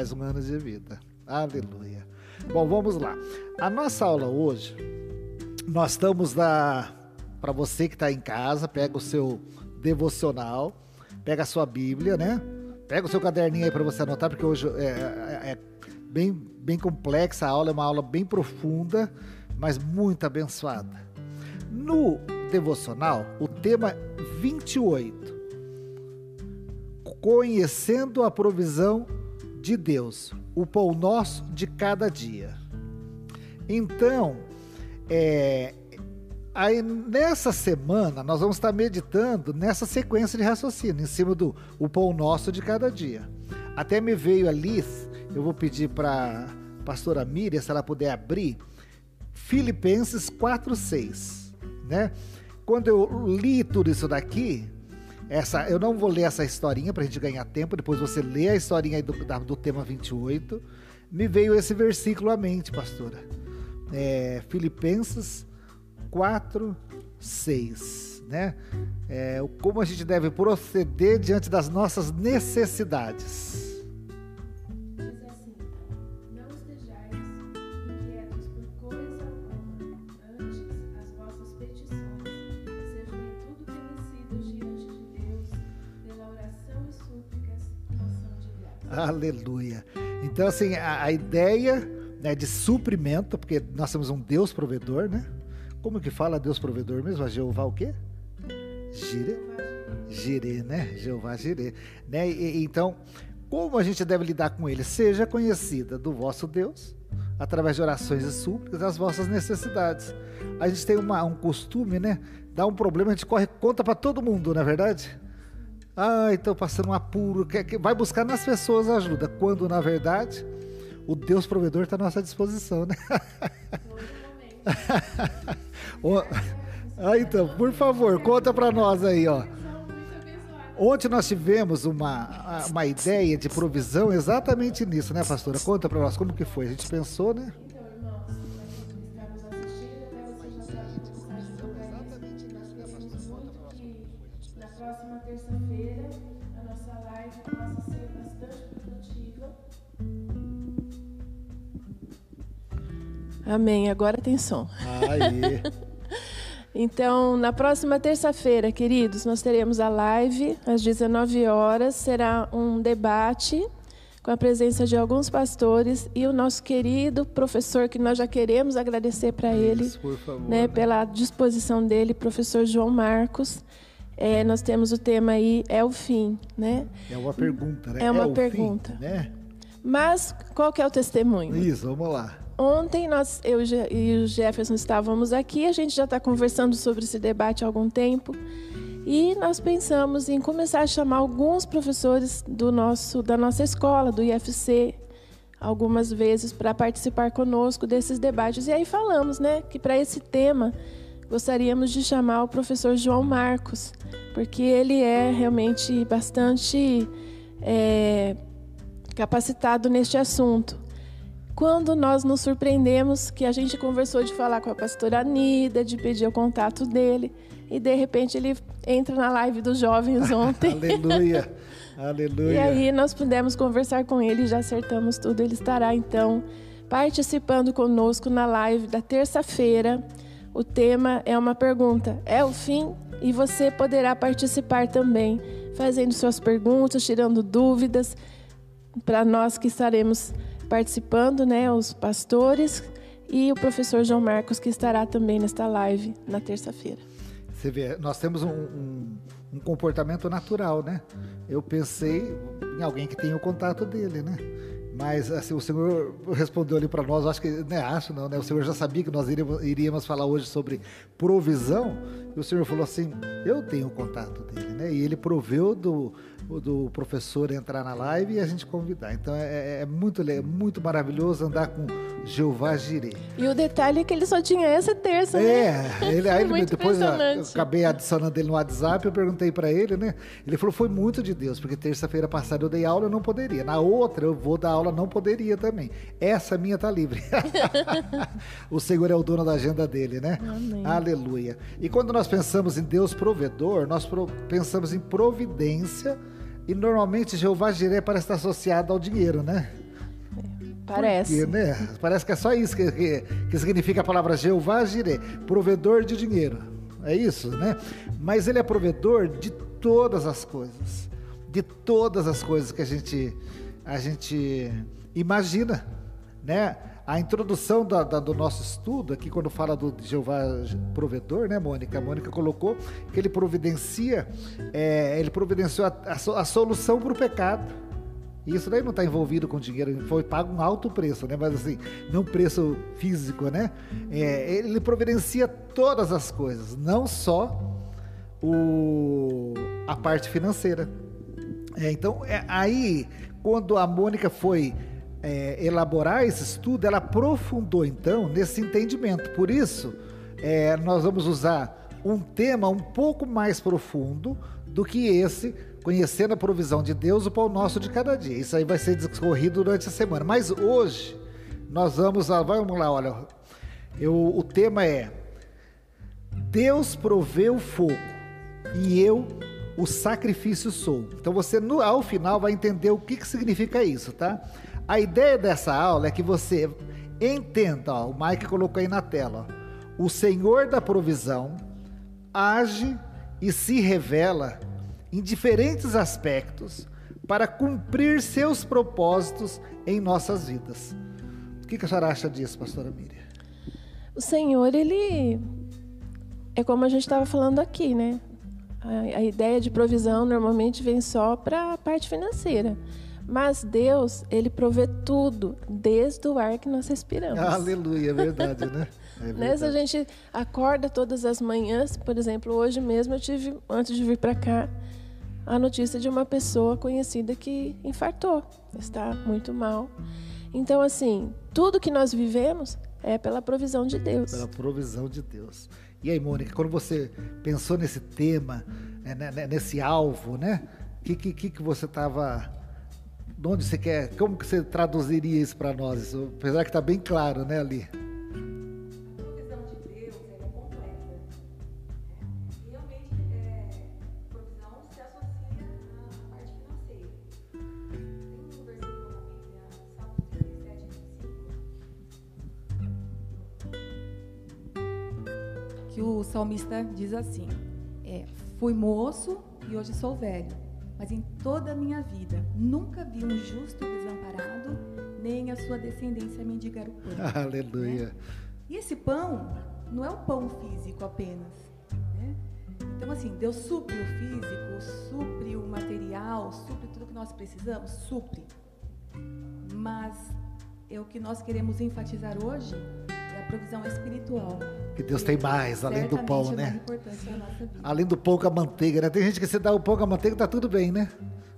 mais um ano de vida. Aleluia. Bom, vamos lá. A nossa aula hoje, nós estamos na. Para você que está em casa, pega o seu devocional, pega a sua Bíblia, né? Pega o seu caderninho aí para você anotar, porque hoje é, é, é bem, bem complexa a aula, é uma aula bem profunda, mas muito abençoada. No devocional, o tema 28, conhecendo a provisão de Deus, o pão nosso de cada dia. Então, é, aí nessa semana nós vamos estar meditando nessa sequência de raciocínio, em cima do o pão nosso de cada dia. Até me veio ali, eu vou pedir para a pastora Miriam, se ela puder abrir, Filipenses 4,6. Né? Quando eu li tudo isso daqui, essa, eu não vou ler essa historinha para a gente ganhar tempo, depois você lê a historinha do, do tema 28. Me veio esse versículo à mente, pastora. É, Filipenses 4, 6. Né? É, como a gente deve proceder diante das nossas necessidades. Aleluia. Então, assim, a, a ideia né, de suprimento, porque nós temos um Deus provedor, né? Como que fala Deus provedor mesmo? A Jeová o quê? Gire. Gire, né? Jeová Gire. Né? E, então, como a gente deve lidar com ele? Seja conhecida do vosso Deus, através de orações e súplicas, as vossas necessidades. A gente tem uma, um costume, né? Dá um problema, a gente corre conta para todo mundo, não é verdade? Ah, estou passando um apuro. Vai buscar nas pessoas ajuda, quando na verdade o Deus provedor está à nossa disposição, né? ah, então, por favor, conta para nós aí, ó. Ontem nós tivemos uma, uma ideia de provisão exatamente nisso, né, pastora? Conta para nós como que foi. A gente pensou, né? Amém. Agora tem som. Aí. então, na próxima terça-feira, queridos, nós teremos a live às 19 horas. Será um debate com a presença de alguns pastores e o nosso querido professor, que nós já queremos agradecer para ele, favor, né, né, pela disposição dele, professor João Marcos. É, nós temos o tema aí, é o fim, né? É uma pergunta, né? É uma é pergunta. Fim, né? Mas qual que é o testemunho? Isso, vamos lá. Ontem nós, eu e o Jefferson estávamos aqui, a gente já está conversando sobre esse debate há algum tempo. E nós pensamos em começar a chamar alguns professores do nosso, da nossa escola, do IFC, algumas vezes para participar conosco desses debates. E aí falamos, né, que para esse tema gostaríamos de chamar o professor João Marcos, porque ele é realmente bastante é, capacitado neste assunto quando nós nos surpreendemos que a gente conversou de falar com a pastora Anida, de pedir o contato dele, e de repente ele entra na live dos jovens ontem. Aleluia! Aleluia! E aí nós pudemos conversar com ele, já acertamos tudo. Ele estará então participando conosco na live da terça-feira. O tema é uma pergunta: é o fim? E você poderá participar também, fazendo suas perguntas, tirando dúvidas, para nós que estaremos participando, né, os pastores e o professor João Marcos, que estará também nesta live na terça-feira. Você vê, nós temos um, um, um, comportamento natural, né? Eu pensei em alguém que tem o contato dele, né? Mas assim, o Senhor respondeu ali para nós, acho que, né, acho não, né? O Senhor já sabia que nós iríamos, iríamos falar hoje sobre provisão, e o Senhor falou assim: Eu tenho o contato dele, né? E ele proveu do, do professor entrar na live e a gente convidar. Então é, é, é muito, é muito maravilhoso andar com Jeová Jireh. E o detalhe é que ele só tinha essa terça, é, né? Ele, aí ele, depois eu, eu, acabei adicionando ele no WhatsApp, eu perguntei para ele, né? Ele falou, foi muito de Deus, porque terça-feira passada eu dei aula, eu não poderia. Na outra eu vou dar aula, não poderia também. Essa minha tá livre. o Senhor é o dono da agenda dele, né? Amém. Aleluia. E quando nós pensamos em Deus provedor, nós pensamos em providência e normalmente Jeová Jireh parece estar associado ao dinheiro, né? Parece. Né? Parece que é só isso que, que, que significa a palavra Jeová Jireh, provedor de dinheiro. É isso, né? Mas ele é provedor de todas as coisas. De todas as coisas que a gente, a gente imagina, né? A introdução da, da, do nosso estudo, aqui quando fala do Jeová provedor, né, Mônica? A Mônica colocou que ele providencia, é, ele providenciou a, a, a solução para o pecado. Isso daí não está envolvido com dinheiro, foi pago um alto preço, né? Mas assim, não preço físico, né? É, ele providencia todas as coisas, não só o, a parte financeira. É, então, é, aí, quando a Mônica foi é, elaborar esse estudo, ela aprofundou então nesse entendimento. Por isso, é, nós vamos usar um tema um pouco mais profundo do que esse, conhecendo a provisão de Deus, o pão nosso de cada dia. Isso aí vai ser discorrido durante a semana. Mas hoje, nós vamos lá, vamos lá, olha, eu, o tema é Deus proveu fogo e eu o sacrifício sou. Então você no, ao final vai entender o que, que significa isso, tá? A ideia dessa aula é que você entenda, ó, o Mike colocou aí na tela, ó, o Senhor da provisão age e se revela em diferentes aspectos para cumprir seus propósitos em nossas vidas. O que, a senhora acha disso, pastora Miriam? O Senhor, ele é como a gente estava falando aqui, né? A, a, ideia de provisão normalmente vem só para a parte financeira. Mas Deus, ele provê tudo, desde o ar que nós respiramos. Aleluia, é verdade, né? É verdade. Se a gente acorda todas as manhãs, por exemplo, hoje mesmo eu tive, antes de vir para cá, a notícia de uma pessoa conhecida que infartou, está muito mal. Então, assim, tudo que nós vivemos é pela provisão de Deus. Pela provisão de Deus. E aí, Mônica, quando você pensou nesse tema, né, né, nesse alvo, né? O que, que, que você estava onde você quer, como que você traduziria isso para nós? Isso, apesar que está bem claro, né, ali. A provisão de Deus é completa. Né? Realmente, é, provisão se associa à parte financeira. Tem um versículo na Bíblia, Salmo 37, 25. Que o salmista diz assim: é, Fui moço e hoje sou velho mas em toda a minha vida nunca vi um justo desamparado, nem a sua descendência mendigar o pão. Aleluia. Né? E esse pão não é o pão físico apenas. Né? Então, assim, Deus supre o físico, supre o material, supre tudo que nós precisamos, supre. Mas é o que nós queremos enfatizar hoje provisão espiritual. Que Deus tem mais, além do pão, né? Além do pão com a manteiga, né? Tem gente que você dá o pão com a manteiga, tá tudo bem, né?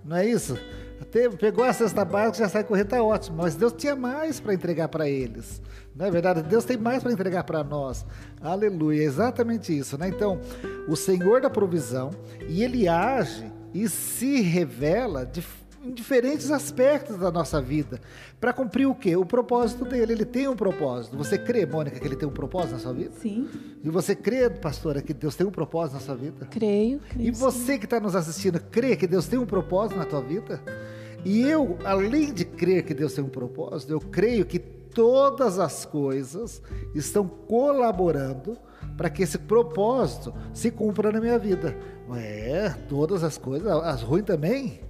Não é isso? Até pegou a cesta básica, já sai correndo, tá ótimo. Mas Deus tinha mais para entregar para eles. Não é verdade? Deus tem mais para entregar para nós. Aleluia. É exatamente isso, né? Então, o Senhor da provisão, e Ele age e se revela de em diferentes aspectos da nossa vida. Para cumprir o quê? O propósito dele. Ele tem um propósito. Você crê, Mônica, que ele tem um propósito na sua vida? Sim. E você crê, pastora, que Deus tem um propósito na sua vida? Creio. creio e você sim. que está nos assistindo, crê que Deus tem um propósito na tua vida? E eu, além de crer que Deus tem um propósito, eu creio que todas as coisas estão colaborando para que esse propósito se cumpra na minha vida. É, todas as coisas, as ruins também.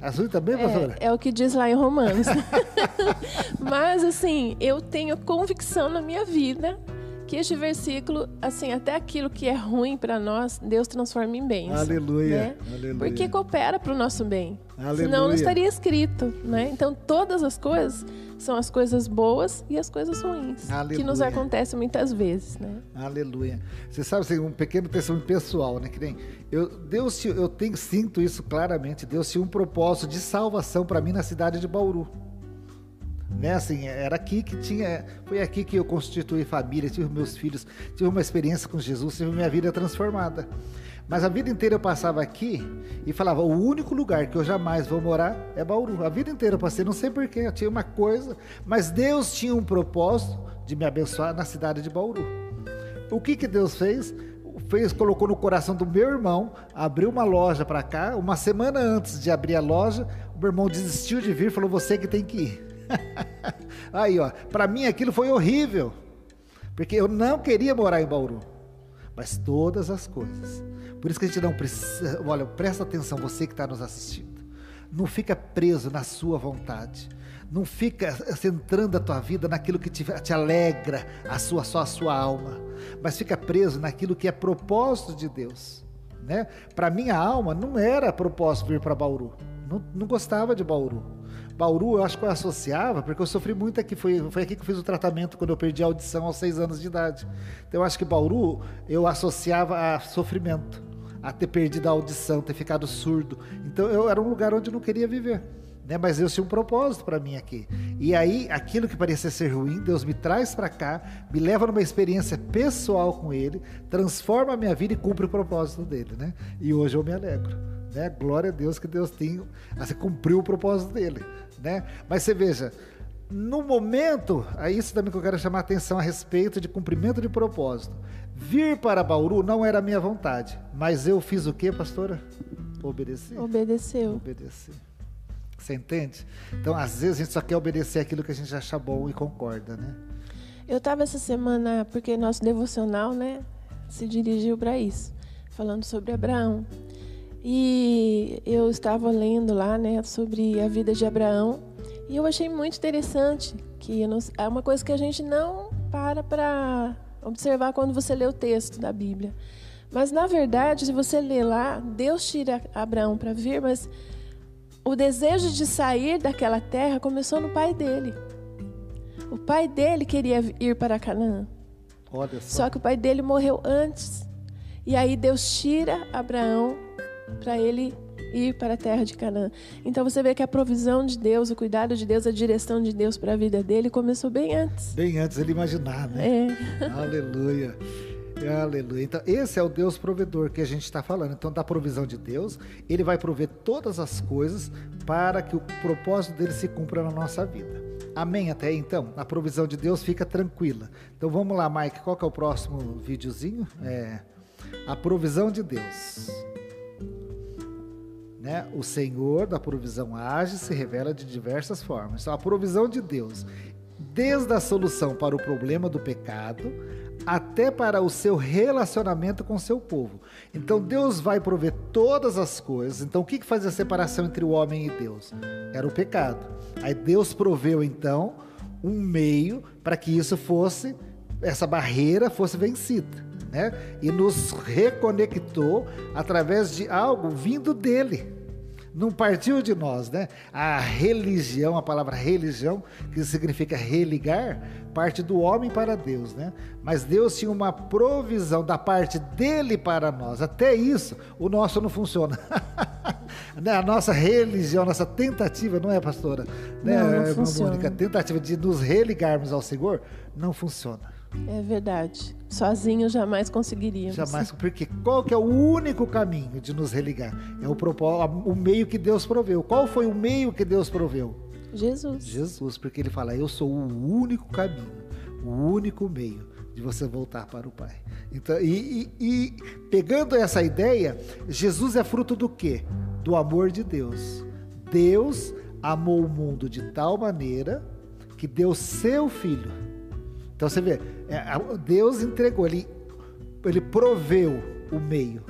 Azul também, pastora? É, é o que diz lá em Romanos. Mas, assim, eu tenho convicção na minha vida que este versículo, assim, até aquilo que é ruim para nós, Deus transforma em bens. Aleluia. Né? Aleluia. Porque coopera para o nosso bem. Aleluia. Senão não estaria escrito, né? Então todas as coisas são as coisas boas e as coisas ruins Aleluia. que nos acontecem muitas vezes, né? Aleluia. Você sabe, assim, um pequeno testemunho pessoal, né? Que nem eu, Deus, eu tenho sinto isso claramente. Deus tinha um propósito de salvação para mim na cidade de Bauru né? Assim, era aqui que tinha, foi aqui que eu constituí família, tive meus filhos, tive uma experiência com Jesus, tive minha vida transformada. Mas a vida inteira eu passava aqui e falava: o único lugar que eu jamais vou morar é Bauru. A vida inteira eu passei, não sei porquê, eu tinha uma coisa, mas Deus tinha um propósito de me abençoar na cidade de Bauru. O que que Deus fez? Fez, colocou no coração do meu irmão, abriu uma loja para cá. Uma semana antes de abrir a loja, o meu irmão desistiu de vir, falou: você que tem que ir. Aí, ó, para mim aquilo foi horrível, porque eu não queria morar em Bauru, mas todas as coisas. Por isso que a gente não precisa. Olha, presta atenção, você que está nos assistindo. Não fica preso na sua vontade. Não fica centrando a tua vida naquilo que te, te alegra a sua, só a sua alma, mas fica preso naquilo que é propósito de Deus. Né? Para minha alma não era propósito vir para Bauru. Não, não gostava de Bauru. Bauru eu acho que eu associava, porque eu sofri muito aqui. Foi, foi aqui que eu fiz o tratamento quando eu perdi a audição aos seis anos de idade. Então eu acho que Bauru eu associava a sofrimento, a ter perdido a audição, ter ficado surdo. Então eu era um lugar onde eu não queria viver né? Mas Deus tinha um propósito para mim aqui. E aí, aquilo que parecia ser ruim, Deus me traz para cá, me leva numa experiência pessoal com Ele, transforma a minha vida e cumpre o propósito dele, né? E hoje eu me alegro. Né? Glória a Deus que Deus tem, assim, cumpriu o propósito dele, né? Mas você veja, no momento, é isso também que eu quero chamar a atenção a respeito de cumprimento de propósito. Vir para Bauru não era minha vontade, mas eu fiz o que, pastora? Obedeci. Obedeceu. Obedeci. Você entende? Então, às vezes, a gente só quer obedecer aquilo que a gente acha bom e concorda, né? Eu estava essa semana, porque nosso devocional, né, se dirigiu para isso, falando sobre Abraão. E eu estava lendo lá, né, sobre a vida de Abraão, e eu achei muito interessante que é uma coisa que a gente não para para observar quando você lê o texto da Bíblia. Mas na verdade, se você ler lá, Deus tira Abraão para vir, mas o desejo de sair daquela terra começou no pai dele. O pai dele queria ir para Canaã. Só. só que o pai dele morreu antes. E aí Deus tira Abraão para ele ir para a terra de Canaã. Então você vê que a provisão de Deus, o cuidado de Deus, a direção de Deus para a vida dele começou bem antes. Bem antes ele imaginar, né? É. Aleluia. Aleluia. Então, esse é o Deus provedor que a gente está falando. Então, da provisão de Deus, ele vai prover todas as coisas para que o propósito dele se cumpra na nossa vida. Amém até aí, então? A provisão de Deus fica tranquila. Então vamos lá, Mike, qual que é o próximo videozinho? É a provisão de Deus. Né? O Senhor da provisão age e se revela de diversas formas. Então a provisão de Deus, desde a solução para o problema do pecado até para o seu relacionamento com o seu povo. Então Deus vai prover todas as coisas. Então o que fazia a separação entre o homem e Deus? Era o pecado. Aí Deus proveu então um meio para que isso fosse, essa barreira fosse vencida. Né? E nos reconectou através de algo vindo dele não partiu de nós, né? A religião, a palavra religião, que significa religar, parte do homem para Deus, né? Mas Deus tinha uma provisão da parte dele para nós. Até isso, o nosso não funciona. Né? a nossa religião, a nossa tentativa, não é, pastora? Né, não, não funciona. Mônica, a tentativa de nos religarmos ao Senhor não funciona. É verdade. Sozinho jamais conseguiríamos. Jamais, porque qual que é o único caminho de nos religar? É o, o meio que Deus proveu. Qual foi o meio que Deus proveu? Jesus. Jesus, porque ele fala: Eu sou o único caminho, o único meio de você voltar para o Pai. Então, e, e, e pegando essa ideia, Jesus é fruto do quê? Do amor de Deus. Deus amou o mundo de tal maneira que deu seu filho então você vê, é, Deus entregou, ele, ele proveu o meio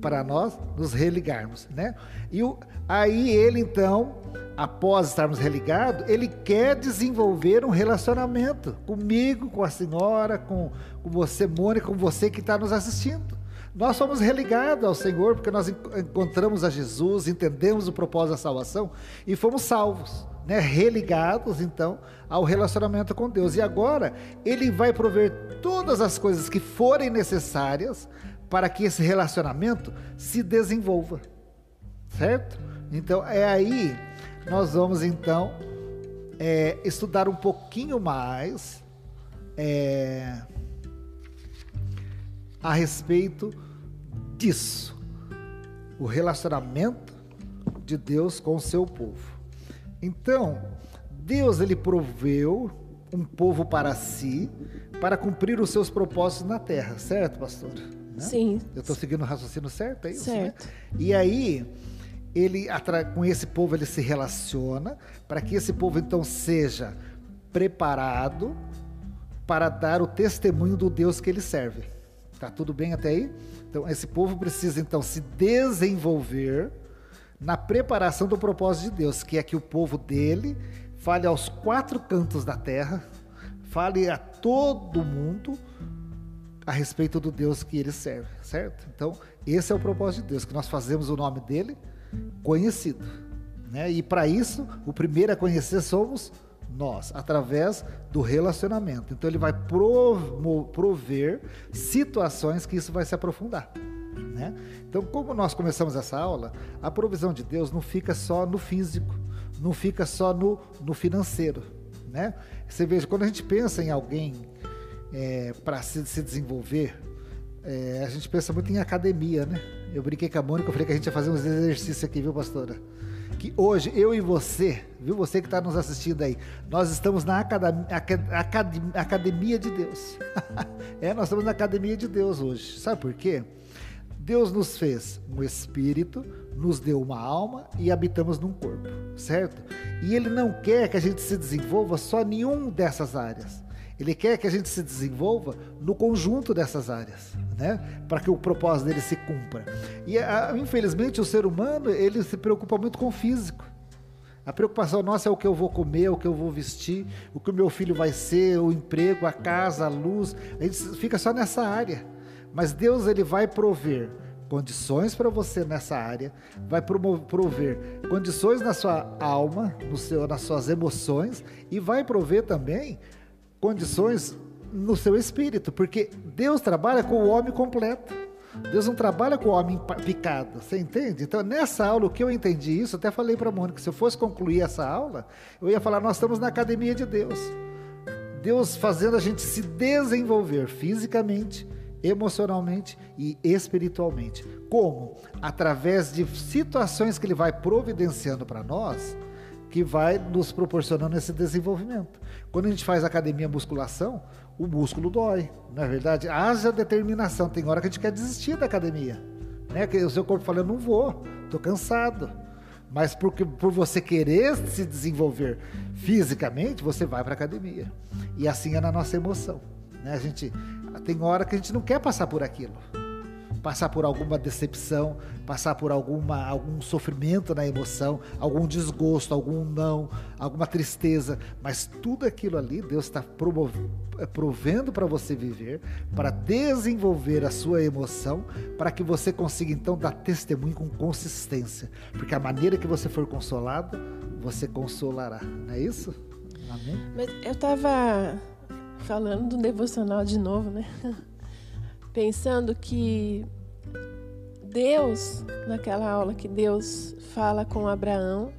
para nós nos religarmos, né? E o, aí ele então, após estarmos religados, ele quer desenvolver um relacionamento comigo, com a senhora, com, com você, Mônica, com você que está nos assistindo. Nós somos religados ao Senhor porque nós encontramos a Jesus, entendemos o propósito da salvação e fomos salvos né, religados então ao relacionamento com Deus. E agora ele vai prover todas as coisas que forem necessárias para que esse relacionamento se desenvolva. Certo? Então é aí nós vamos então é, estudar um pouquinho mais é, a respeito disso, o relacionamento de Deus com o seu povo. Então, Deus ele proveu um povo para si, para cumprir os seus propósitos na terra, certo, pastor? Né? Sim. Eu estou seguindo o raciocínio certo, é isso? Né? Certo. Né? E aí, ele com esse povo ele se relaciona para que esse povo então seja preparado para dar o testemunho do Deus que ele serve. Tá tudo bem até aí? Então, esse povo precisa então se desenvolver na preparação do propósito de Deus, que é que o povo dele fale aos quatro cantos da terra, fale a todo mundo a respeito do Deus que ele serve, certo? Então, esse é o propósito de Deus, que nós fazemos o nome dele conhecido. Né? E para isso, o primeiro a conhecer somos nós, através do relacionamento. Então, ele vai prover situações que isso vai se aprofundar. Né? Então, como nós começamos essa aula, a provisão de Deus não fica só no físico, não fica só no, no financeiro. Né? Você veja, quando a gente pensa em alguém é, para se, se, desenvolver, é, a gente pensa muito em academia, né? Eu brinquei com a Mônica, eu falei que a gente ia fazer uns exercícios aqui, viu, pastora? Que hoje, eu e você, viu, você que está nos assistindo aí, nós estamos na academia, academia, academia de Deus. é, nós estamos na academia de Deus hoje. Sabe por quê? Deus nos fez um espírito, nos deu uma alma e habitamos num corpo, certo? E Ele não quer que a gente se desenvolva só em nenhuma dessas áreas. Ele quer que a gente se desenvolva no conjunto dessas áreas, né? Para que o propósito dele se cumpra. E infelizmente o ser humano ele se preocupa muito com o físico. A preocupação nossa é o que eu vou comer, o que eu vou vestir, o que o meu filho vai ser, o emprego, a casa, a luz. A gente fica só nessa área. Mas Deus ele vai prover condições para você nessa área, vai prover condições na sua alma, no seu, nas suas emoções e vai prover também condições no seu espírito, porque Deus trabalha com o homem completo. Deus não trabalha com o homem picado, você entende? Então, nessa aula, o que eu entendi isso, até falei para a Mônica, se eu fosse concluir essa aula, eu ia falar: nós estamos na academia de Deus. Deus fazendo a gente se desenvolver fisicamente, emocionalmente e espiritualmente. Como? Através de situações que ele vai providenciando para nós, que vai nos proporcionando esse desenvolvimento. Quando a gente faz academia musculação, o músculo dói, não é verdade? Haja determinação. Tem hora que a gente quer desistir da academia. Né? O seu corpo fala, eu não vou, estou cansado. Mas porque, por você querer se desenvolver fisicamente, você vai para a academia. E assim é na nossa emoção. Né? A gente tem hora que a gente não quer passar por aquilo. Passar por alguma decepção, passar por alguma, algum sofrimento na emoção, algum desgosto, algum não, alguma tristeza. Mas tudo aquilo ali, Deus está é, provendo para você viver, para desenvolver a sua emoção, para que você consiga então dar testemunho com consistência. Porque a maneira que você for consolado, você consolará. Não é isso? Amém? Mas eu estava falando do devocional de novo, né? Pensando que Deus, naquela aula que Deus fala com Abraão,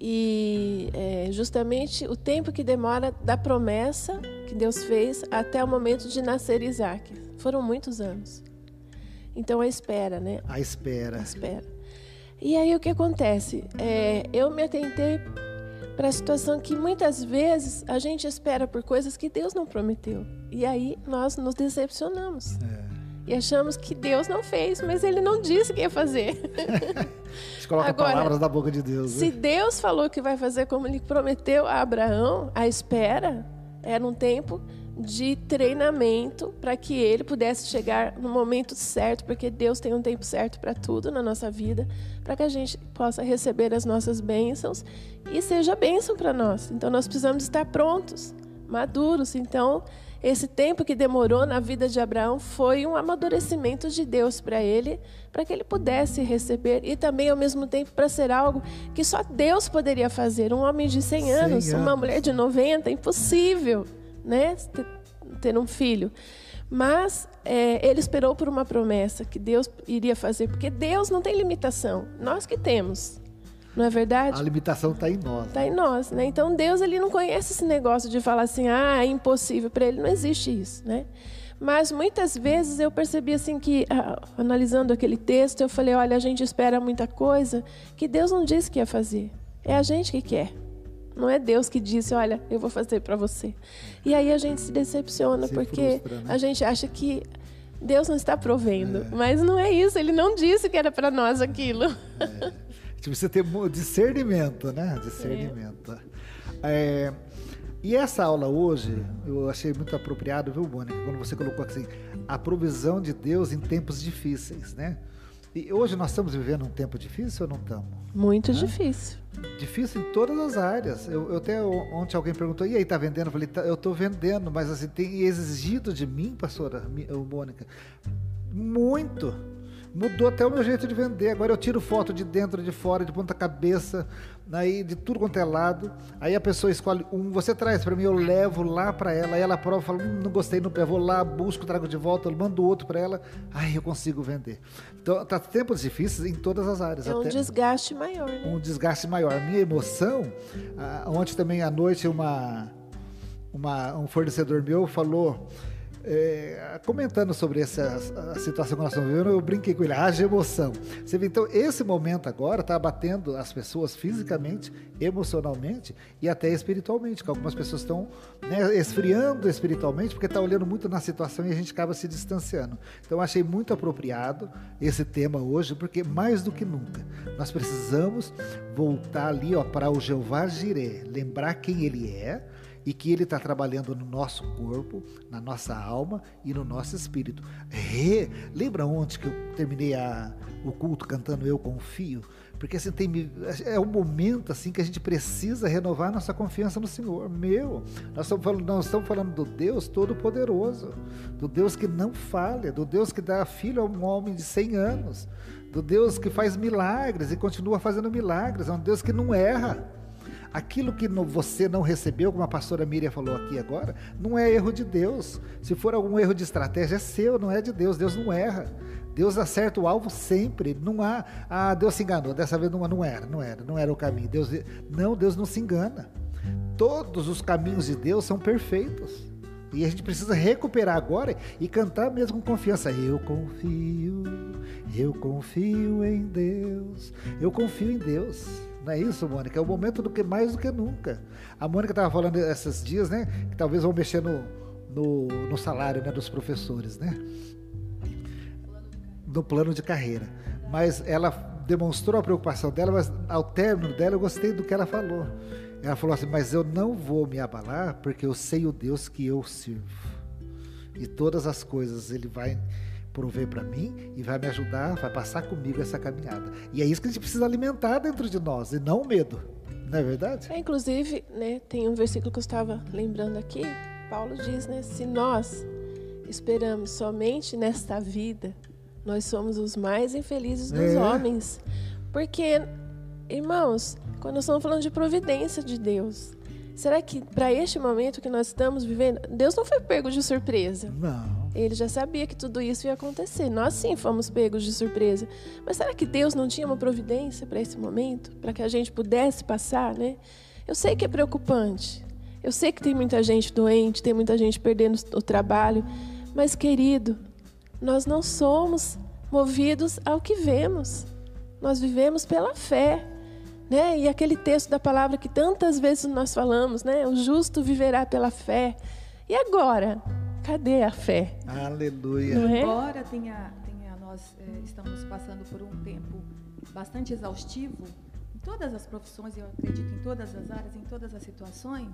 e é, justamente o tempo que demora da promessa que Deus fez até o momento de nascer Isaac. Foram muitos anos. Então a espera, né? A espera. A espera. E aí o que acontece? É, eu me atentei para a situação que muitas vezes a gente espera por coisas que Deus não prometeu. E aí nós nos decepcionamos. É. E achamos que Deus não fez, mas ele não disse que ia fazer. a gente coloca Agora, palavras da boca de Deus. Né? Se Deus falou que vai fazer como ele prometeu a Abraão, a espera era um tempo de treinamento para que ele pudesse chegar no momento certo, porque Deus tem um tempo certo para tudo na nossa vida, para que a gente possa receber as nossas bênçãos e seja bênção para nós. Então nós precisamos estar prontos, maduros. Então, esse tempo que demorou na vida de Abraão foi um amadurecimento de Deus para ele, para que ele pudesse receber e também ao mesmo tempo para ser algo que só Deus poderia fazer. Um homem de 100 anos, 100 anos. uma mulher de 90, impossível né, ter um filho. Mas é, ele esperou por uma promessa que Deus iria fazer, porque Deus não tem limitação, nós que temos. Não é verdade? A limitação está em nós. Está em nós, né? Então Deus ele não conhece esse negócio de falar assim, ah, é impossível para ele, não existe isso, né? Mas muitas vezes eu percebi assim que, ah, analisando aquele texto, eu falei, olha, a gente espera muita coisa que Deus não disse que ia fazer. É a gente que quer. Não é Deus que disse, olha, eu vou fazer para você. E aí a gente se decepciona se porque frustra, né? a gente acha que Deus não está provendo. É. Mas não é isso, ele não disse que era para nós aquilo. É. Tipo, você ter discernimento, né? Discernimento. É. E essa aula hoje, eu achei muito apropriado, viu, Mônica, quando você colocou assim, a provisão de Deus em tempos difíceis, né? E hoje nós estamos vivendo um tempo difícil ou não estamos? Muito né? difícil. Difícil em todas as áreas. Eu, eu até ontem alguém perguntou, e aí, tá vendendo? Eu falei, tá, eu estou vendendo, mas assim, tem exigido de mim, pastora Mônica, muito Mudou até o meu jeito de vender. Agora eu tiro foto de dentro, de fora, de ponta cabeça, aí de tudo quanto é lado. Aí a pessoa escolhe um, você traz para mim, eu levo lá para ela. Aí ela prova, fala, hum, não gostei, não eu vou lá, busco, trago de volta, eu mando outro para ela. Aí eu consigo vender. Então tá tempos difíceis em todas as áreas. É um desgaste maior. Né? Um desgaste maior. A minha emoção, ontem também à noite uma, uma um fornecedor meu falou é, comentando sobre essa situação que nós estamos vivendo, eu brinquei com ele, haja emoção. Você vê, então, esse momento agora está abatendo as pessoas fisicamente, emocionalmente e até espiritualmente, que algumas pessoas estão né, esfriando espiritualmente porque está olhando muito na situação e a gente acaba se distanciando. Então, achei muito apropriado esse tema hoje, porque mais do que nunca, nós precisamos voltar ali para o Jeová Jireh, lembrar quem ele é, e que Ele está trabalhando no nosso corpo, na nossa alma e no nosso espírito. Re, lembra ontem que eu terminei a, o culto cantando Eu Confio? Porque assim, tem, é um momento assim que a gente precisa renovar nossa confiança no Senhor. Meu, nós estamos falando, nós estamos falando do Deus Todo-Poderoso, do Deus que não falha, do Deus que dá filho a um homem de 100 anos, do Deus que faz milagres e continua fazendo milagres, é um Deus que não erra. Aquilo que você não recebeu, como a pastora Miriam falou aqui agora, não é erro de Deus. Se for algum erro de estratégia, é seu, não é de Deus. Deus não erra. Deus acerta o alvo sempre. Não há, ah, Deus se enganou. Dessa vez não, não era, não era, não era o caminho. Deus, não, Deus não se engana. Todos os caminhos de Deus são perfeitos. E a gente precisa recuperar agora e cantar mesmo com confiança. Eu confio, eu confio em Deus. Eu confio em Deus. Não é isso, Mônica? É o momento do que mais do que nunca. A Mônica estava falando esses dias, né? Que talvez vão mexer no, no, no salário né, dos professores, né? No plano de carreira. Mas ela demonstrou a preocupação dela, mas ao término dela eu gostei do que ela falou. Ela falou assim: Mas eu não vou me abalar, porque eu sei o Deus que eu sirvo. E todas as coisas Ele vai prover para mim e vai me ajudar, vai passar comigo essa caminhada. E é isso que a gente precisa alimentar dentro de nós, e não o medo. Não é verdade? É, inclusive, né, tem um versículo que eu estava lembrando aqui. Paulo diz, né, se nós esperamos somente nesta vida, nós somos os mais infelizes dos é. homens. Porque, irmãos, quando nós estamos falando de providência de Deus, será que para este momento que nós estamos vivendo, Deus não foi pego de surpresa? Não. Ele já sabia que tudo isso ia acontecer. Nós sim fomos pegos de surpresa. Mas será que Deus não tinha uma providência para esse momento? Para que a gente pudesse passar, né? Eu sei que é preocupante. Eu sei que tem muita gente doente, tem muita gente perdendo o trabalho. Mas, querido, nós não somos movidos ao que vemos. Nós vivemos pela fé. Né? E aquele texto da palavra que tantas vezes nós falamos, né? O justo viverá pela fé. E agora? Cadê a fé? Aleluia. Não é? Embora tenha, tenha nós é, estamos passando por um tempo bastante exaustivo em todas as profissões, eu acredito em todas as áreas, em todas as situações,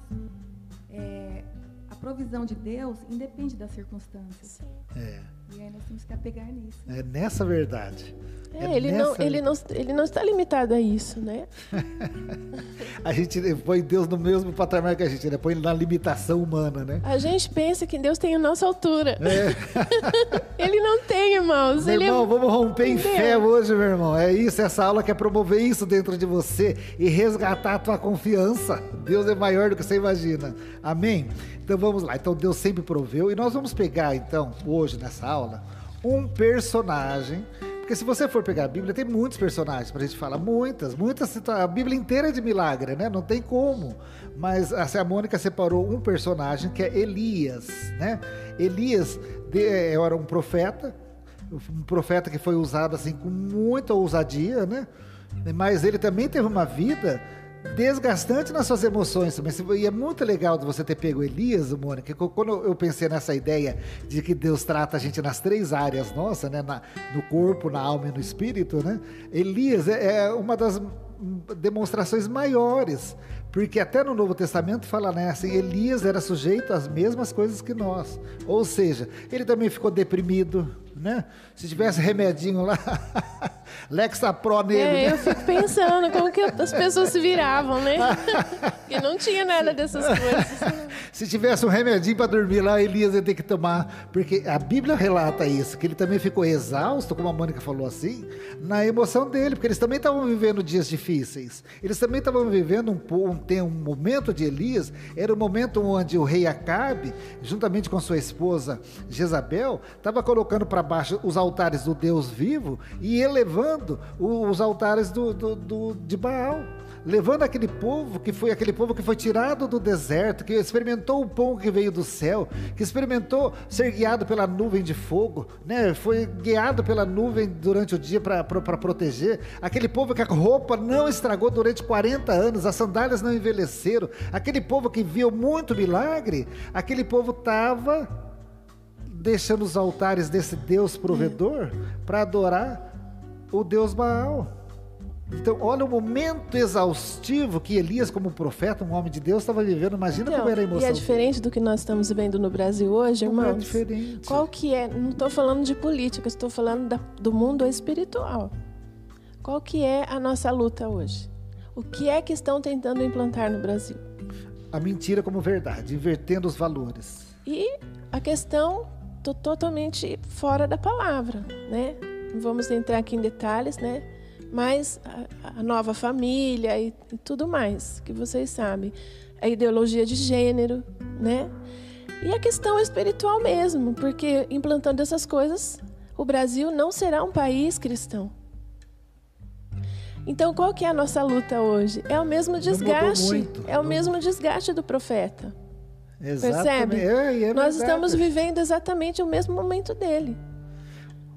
é, a provisão de Deus independe das circunstâncias. É. E aí nós temos que apegar nisso. É nessa verdade. É, é ele, nessa... não, ele, não, ele não está limitado a isso, né? a gente põe Deus no mesmo patamar que a gente, né? Põe ele na limitação humana, né? A gente pensa que Deus tem a nossa altura. É. ele não tem, irmãos. Meu ele é irmão, é... vamos romper em fé hoje, meu irmão. É isso, essa aula quer promover isso dentro de você e resgatar a tua confiança. Deus é maior do que você imagina. Amém? Então vamos lá. Então Deus sempre proveu e nós vamos pegar então hoje nessa aula um personagem porque se você for pegar a Bíblia, tem muitos personagens para a gente falar, muitas, muitas A Bíblia inteira é de milagre, né? Não tem como. Mas assim, a Mônica separou um personagem que é Elias, né? Elias é, era um profeta, um profeta que foi usado assim com muita ousadia, né? Mas ele também teve uma vida desgastante nas suas emoções também. E é muito legal de você ter pego Elias, Mônica, quando eu pensei nessa ideia de que Deus trata a gente nas três áreas nossa, né? Na, no corpo, na alma e no espírito, né? Elias é, é uma das demonstrações maiores Porque até no Novo Testamento fala, né, assim, Elias era sujeito às mesmas coisas que nós. Ou seja, ele também ficou deprimido, né? Se tivesse remedinho lá, Lexapro nele. É, né? eu fico pensando como que as pessoas se viravam, né? que não tinha nada dessas coisas. Se tivesse um remedinho para dormir lá, Elias ia ter que tomar, porque a Bíblia relata isso, que ele também ficou exausto, como a Mônica falou assim, na emoção dele, porque eles também estavam vivendo dias difíceis. Eles também estavam vivendo um, um, um momento de Elias, era o um momento onde o rei Acabe, juntamente com sua esposa Jezabel, estava colocando para baixo os altares do Deus vivo e elevando os altares do, do, do de Baal levando aquele povo que foi aquele povo que foi tirado do deserto, que experimentou o pão que veio do céu, que experimentou ser guiado pela nuvem de fogo, né? Foi guiado pela nuvem durante o dia para proteger. Aquele povo que a roupa não estragou durante 40 anos, as sandálias não envelheceram. Aquele povo que viu muito milagre, aquele povo estava deixando os altares desse Deus provedor para adorar o Deus Baal. Então, olha o momento exaustivo que Elias, como profeta, um homem de Deus, estava vivendo. Imagina então, como era a emoção. E é diferente do que nós estamos vivendo no Brasil hoje, é irmãos. É diferente. Qual que é? Não estou falando de política, estou falando da, do mundo espiritual. Qual que é a nossa luta hoje? O que é que estão tentando implantar no Brasil? A mentira como verdade, invertendo os valores. E a questão totalmente fora da palavra, né? Não vamos entrar aqui em detalhes, né? mas a, a nova família e, e, tudo mais, que vocês sabem. A ideologia de gênero, né? E a questão espiritual mesmo, porque implantando essas coisas, o Brasil não será um país cristão. Então, qual que é a nossa luta hoje? É o mesmo desgaste, é o mesmo desgaste do profeta. Exatamente. Percebe? É, é Nós estamos vivendo exatamente o mesmo momento dele.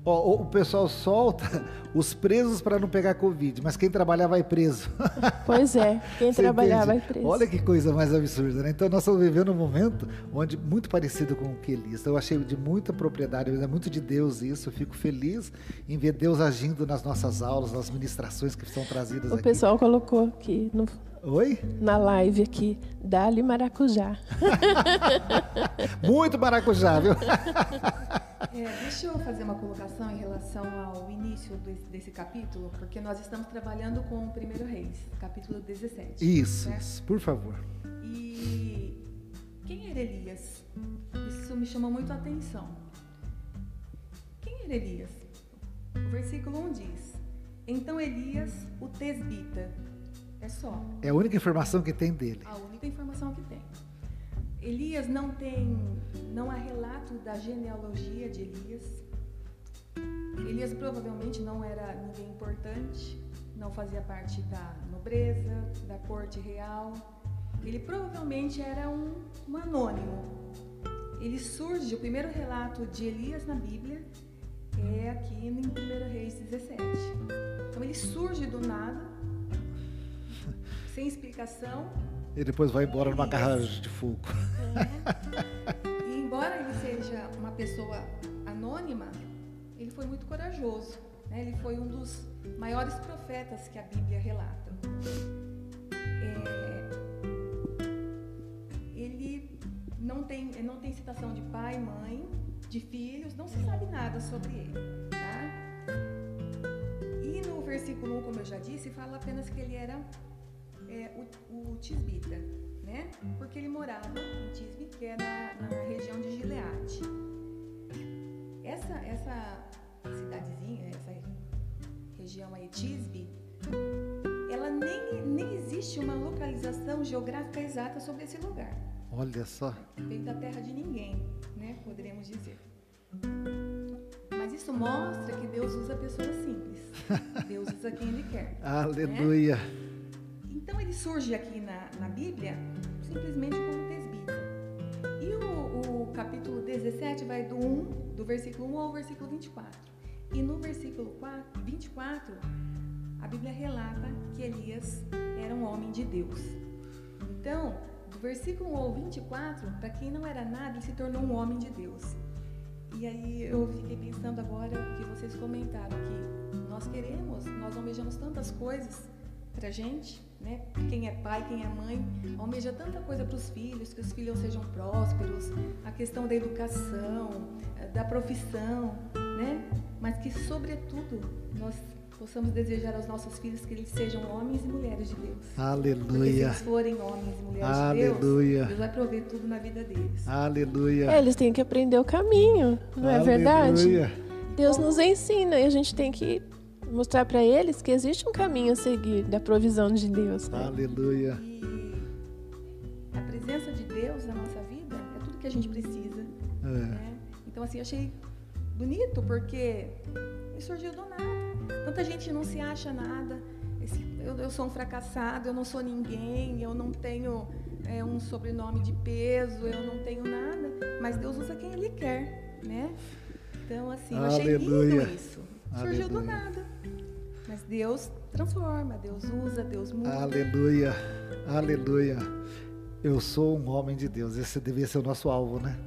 Ó, o pessoal solta os presos para não pegar Covid, mas quem trabalhar vai preso. Pois é, quem trabalhar vai preso. Olha que coisa mais absurda, né? Então nós estamos vivendo um momento onde muito parecido com o que Elias. Então, eu achei de muita propriedade, é muito de Deus isso. Eu fico feliz em ver Deus agindo nas nossas aulas, nas ministrações que são trazidas o aqui. O pessoal colocou aqui no, Oi? Na live aqui, dali maracujá. muito maracujá, viu? É, deixa eu fazer uma colocação em relação ao início desse, desse, capítulo, porque nós estamos trabalhando com o Primeiro Reis, capítulo 17. Isso, isso por favor. E quem era Elias? Isso me chamou muito a atenção. Quem era Elias? O versículo 1 diz: Então Elias, o tesbita. É só. É a única informação que tem dele. A única informação que tem. Elias não tem, não há relato da genealogia de Elias. Elias provavelmente não era ninguém importante, não fazia parte da nobreza, da corte real. Ele provavelmente era um, um anônimo. Ele surge, o primeiro relato de Elias na Bíblia é aqui em 1 Reis 17. Então ele surge do nada, sem explicação, e depois vai embora numa carruagem de fogo. É. E embora ele seja uma pessoa anônima, ele foi muito corajoso. Né? Ele foi um dos maiores profetas que a Bíblia relata. É... Ele não tem, não tem citação de pai, mãe, de filhos, não se sabe nada sobre ele. Tá? E no versículo 1, como eu já disse, fala apenas que ele era é, o, o Tisbita, né? Porque ele morava em Tisbe, que é na, na região de Gileade. Essa, essa cidadezinha, essa região aí, Tisbe, ela nem, nem existe uma localização geográfica exata sobre esse lugar. Olha só. Veio da terra de ninguém, né? Poderíamos dizer. Mas isso mostra que Deus usa pessoas simples. Deus usa quem Ele quer. Aleluia. Né? Então ele surge aqui na, na Bíblia simplesmente como tesbita. E o, o, capítulo 17 vai do 1, do versículo 1 ao versículo 24. E no versículo 4, 24, a Bíblia relata que Elias era um homem de Deus. Então, do versículo 1 ao 24, para quem não era nada, ele se tornou um homem de Deus. E aí eu fiquei pensando agora que vocês comentaram que nós queremos, nós almejamos tantas coisas para gente, né? Quem é pai, quem é mãe, almeja tanta coisa para os filhos, que os filhos sejam prósperos, a questão da educação, eh, da profissão, né? Mas que, sobretudo, nós possamos desejar aos nossos filhos que eles sejam homens e mulheres de Deus. Aleluia. Porque se eles forem homens e mulheres Aleluia. de Deus, Deus vai prover tudo na vida deles. Aleluia. É, eles têm que aprender o caminho, não é verdade? Aleluia. Deus nos ensina e a gente tem que mostrar para eles que existe um caminho a seguir da provisão de Deus. Né? Aleluia. E a presença de Deus na nossa vida é tudo que a gente precisa. É. né? Então, assim, eu achei bonito porque me surgiu do nada. Tanta gente não se acha nada. Esse- Eu, eu sou um fracassado, eu não sou ninguém, eu não tenho é, um sobrenome de peso, eu não tenho nada. Mas Deus usa quem Ele quer, né? Então, assim, eu achei Aleluia. lindo isso. Surgiu do nada. Mas Deus transforma, Deus usa, Deus muda. Aleluia. Aleluia. Eu sou um homem de Deus. Esse devia ser o nosso alvo, né?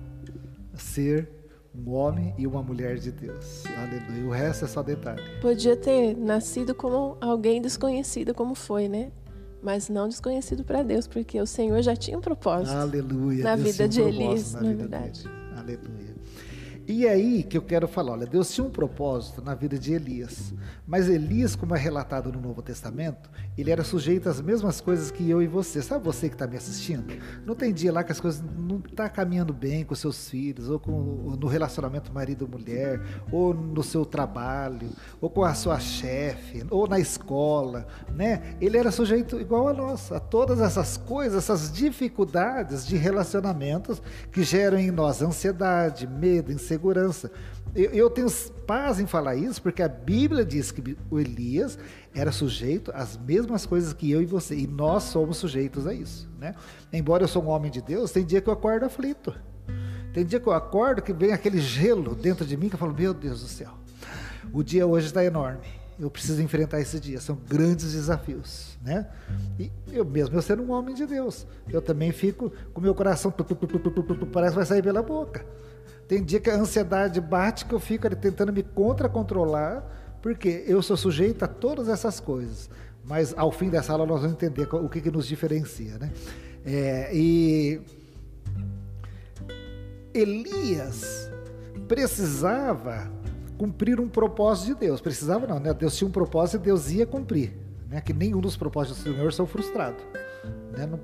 Ser um homem e uma mulher de Deus. Aleluia. O resto é só detalhe. Podia ter nascido como alguém desconhecido, como foi, né? Mas não desconhecido para Deus, porque o Senhor já tinha um propósito. Aleluia. Na Deus vida um de Elias, na na verdade. dele. Aleluia. E aí que eu quero falar, olha, Deus tinha um propósito na vida de Elias, mas Elias, como é relatado no Novo Testamento, ele era sujeito às mesmas coisas que eu e você. Sabe você que está me assistindo? Não tem dia lá que as coisas não estão caminhando bem com seus filhos, ou, com, ou no relacionamento marido-mulher, ou no seu trabalho, ou com a sua chefe, ou na escola, né? Ele era sujeito igual a nós, a todas essas coisas, essas dificuldades de relacionamentos que geram em nós ansiedade, medo, insegurança segurança. Eu, eu tenho paz em falar isso, porque a Bíblia diz que o Elias era sujeito às mesmas coisas que eu e você, e nós somos sujeitos a isso. Né? Embora eu sou um homem de Deus, tem dia que eu acordo aflito. Tem dia que eu acordo que vem aquele gelo dentro de mim que eu falo, meu Deus do céu, o dia hoje está enorme. Eu preciso enfrentar esse dia. São grandes desafios, né? E eu mesmo, eu sendo um homem de Deus, eu também fico com meu coração parece que vai sair pela boca. Tem dia que a ansiedade bate que eu fico ali tentando me contra-controlar, porque eu sou sujeito a todas essas coisas. Mas ao fim dessa aula nós vamos entender o que, que nos diferencia, né? É, e Elias precisava cumprir um propósito de Deus. Precisava não, né? Deus tinha um propósito e Deus ia cumprir. Né? Que nenhum dos propósitos do Senhor são frustrados. Né? Não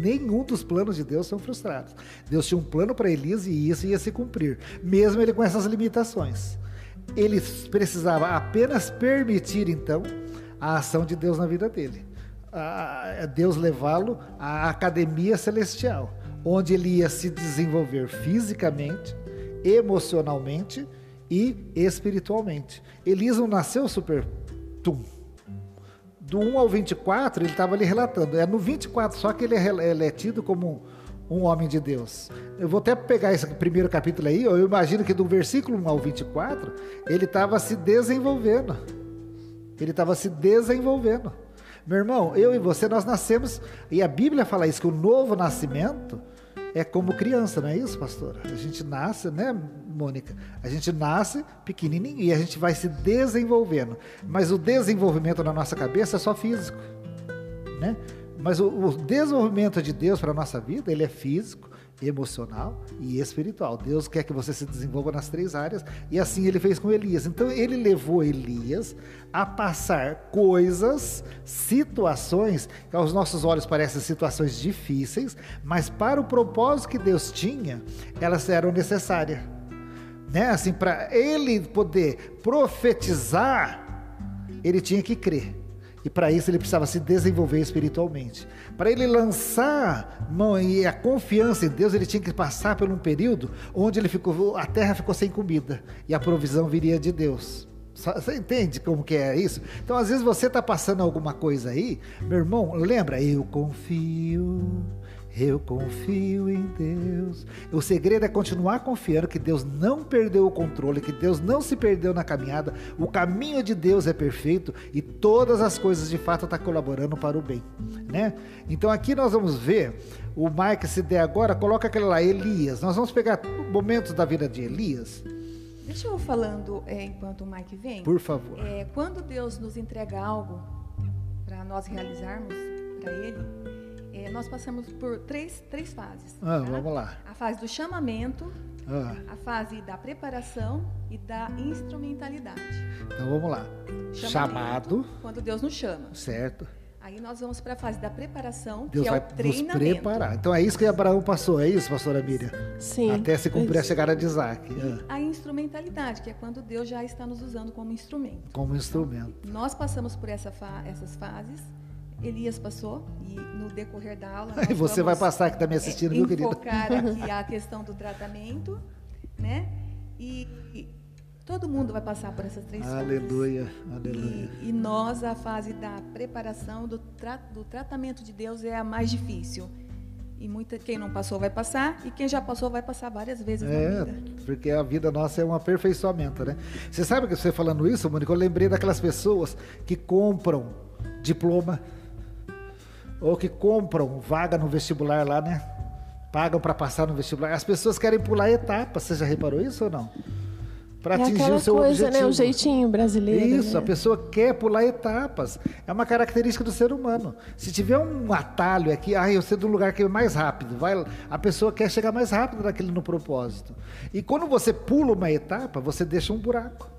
nenhum dos planos de Deus são frustrados. Deus tinha um plano para Elias e isso ia se cumprir, mesmo ele com essas limitações. Ele precisava apenas permitir, então, a ação de Deus na vida dele. Deus levá-lo à academia celestial, onde ele ia se desenvolver fisicamente, emocionalmente e espiritualmente. Elias não nasceu super tum. Do 1 ao 24, ele estava ali relatando. É no 24 só que ele é, ele é tido como um homem de Deus. Eu vou até pegar esse primeiro capítulo aí, eu imagino que do versículo 1 ao 24, ele estava se desenvolvendo. Ele estava se desenvolvendo. Meu irmão, eu e você, nós nascemos, e a Bíblia fala isso, que o novo nascimento é como criança, não é isso, pastora? A gente nasce, né, Mônica? A gente nasce pequenininho e a gente vai se desenvolvendo. Mas o desenvolvimento na nossa cabeça é só físico, né? Mas o, o desenvolvimento de Deus para a nossa vida, ele é físico, emocional e espiritual. Deus quer que você se desenvolva nas três áreas e assim ele fez com Elias. Então ele levou Elias a passar coisas, situações que aos nossos olhos parecem situações difíceis, mas para o propósito que Deus tinha, elas eram necessárias. Né? Assim, para ele poder profetizar, ele tinha que crer. E para isso ele precisava se desenvolver espiritualmente. Para ele lançar mão e a confiança em Deus, ele tinha que passar por um período onde ele ficou, a terra ficou sem comida e a provisão viria de Deus. Você entende como que é isso? Então, às vezes você está passando alguma coisa aí, meu irmão, lembra? Eu confio, eu confio em Deus. O segredo é continuar confiando que Deus não perdeu o controle, que Deus não se perdeu na caminhada. O caminho de Deus é perfeito e todas as coisas de fato estão colaborando para o bem, né? Então aqui nós vamos ver o Mike se der agora, coloca aquele lá Elias. Nós vamos pegar momentos da vida de Elias, Deixa eu falando é, enquanto o Mike vem. por favor. É, quando Deus nos entrega algo, para nós realizarmos para Ele, é, nós passamos por três, três fases. Ah, tá? vamos lá. A fase do chamamento, Ah, a fase da preparação e da instrumentalidade. então vamos lá. Chamamento. Chamado, Quando Deus nos chama. certo? Aí nós vamos para a fase da preparação, Deus que é vai o nos treinamento. preparar. Então é isso que Abraão passou, é isso, pastora Miriam? Sim. Até se cumprir a Isso. chegada de Isaac, ah, A instrumentalidade, que é quando Deus já está nos usando como instrumento. como instrumento. Nós passamos por essa fa- essas fases. Elias passou e no decorrer da aula E você vai passar que está me assistindo, viu, querida? enfocar aqui a questão do tratamento, né? E, e todo mundo vai passar por essas três fases. Aleluia, aleluia. E, e nós, a fase da preparação, do, tra- do tratamento de Deus é a mais difícil. E muita, quem não passou vai passar, e quem já passou vai passar várias vezes É, porque a vida nossa é um aperfeiçoamento, né? Você sabe que você falando isso, Mônica, eu lembrei daquelas pessoas que compram diploma ou que compram vaga no vestibular lá, né? Pagam para passar no vestibular. As pessoas querem pular etapas. Você já reparou isso ou não? Para é atingir o seu coisa, objetivo. né? O jeitinho brasileiro. Isso, né? a pessoa quer pular etapas. É uma característica do ser humano. Se tiver um atalho aqui, ah, eu sei de um lugar que é mais rápido, vai, a pessoa quer chegar mais rápido naquele no propósito. E quando você pula uma etapa, você deixa um buraco.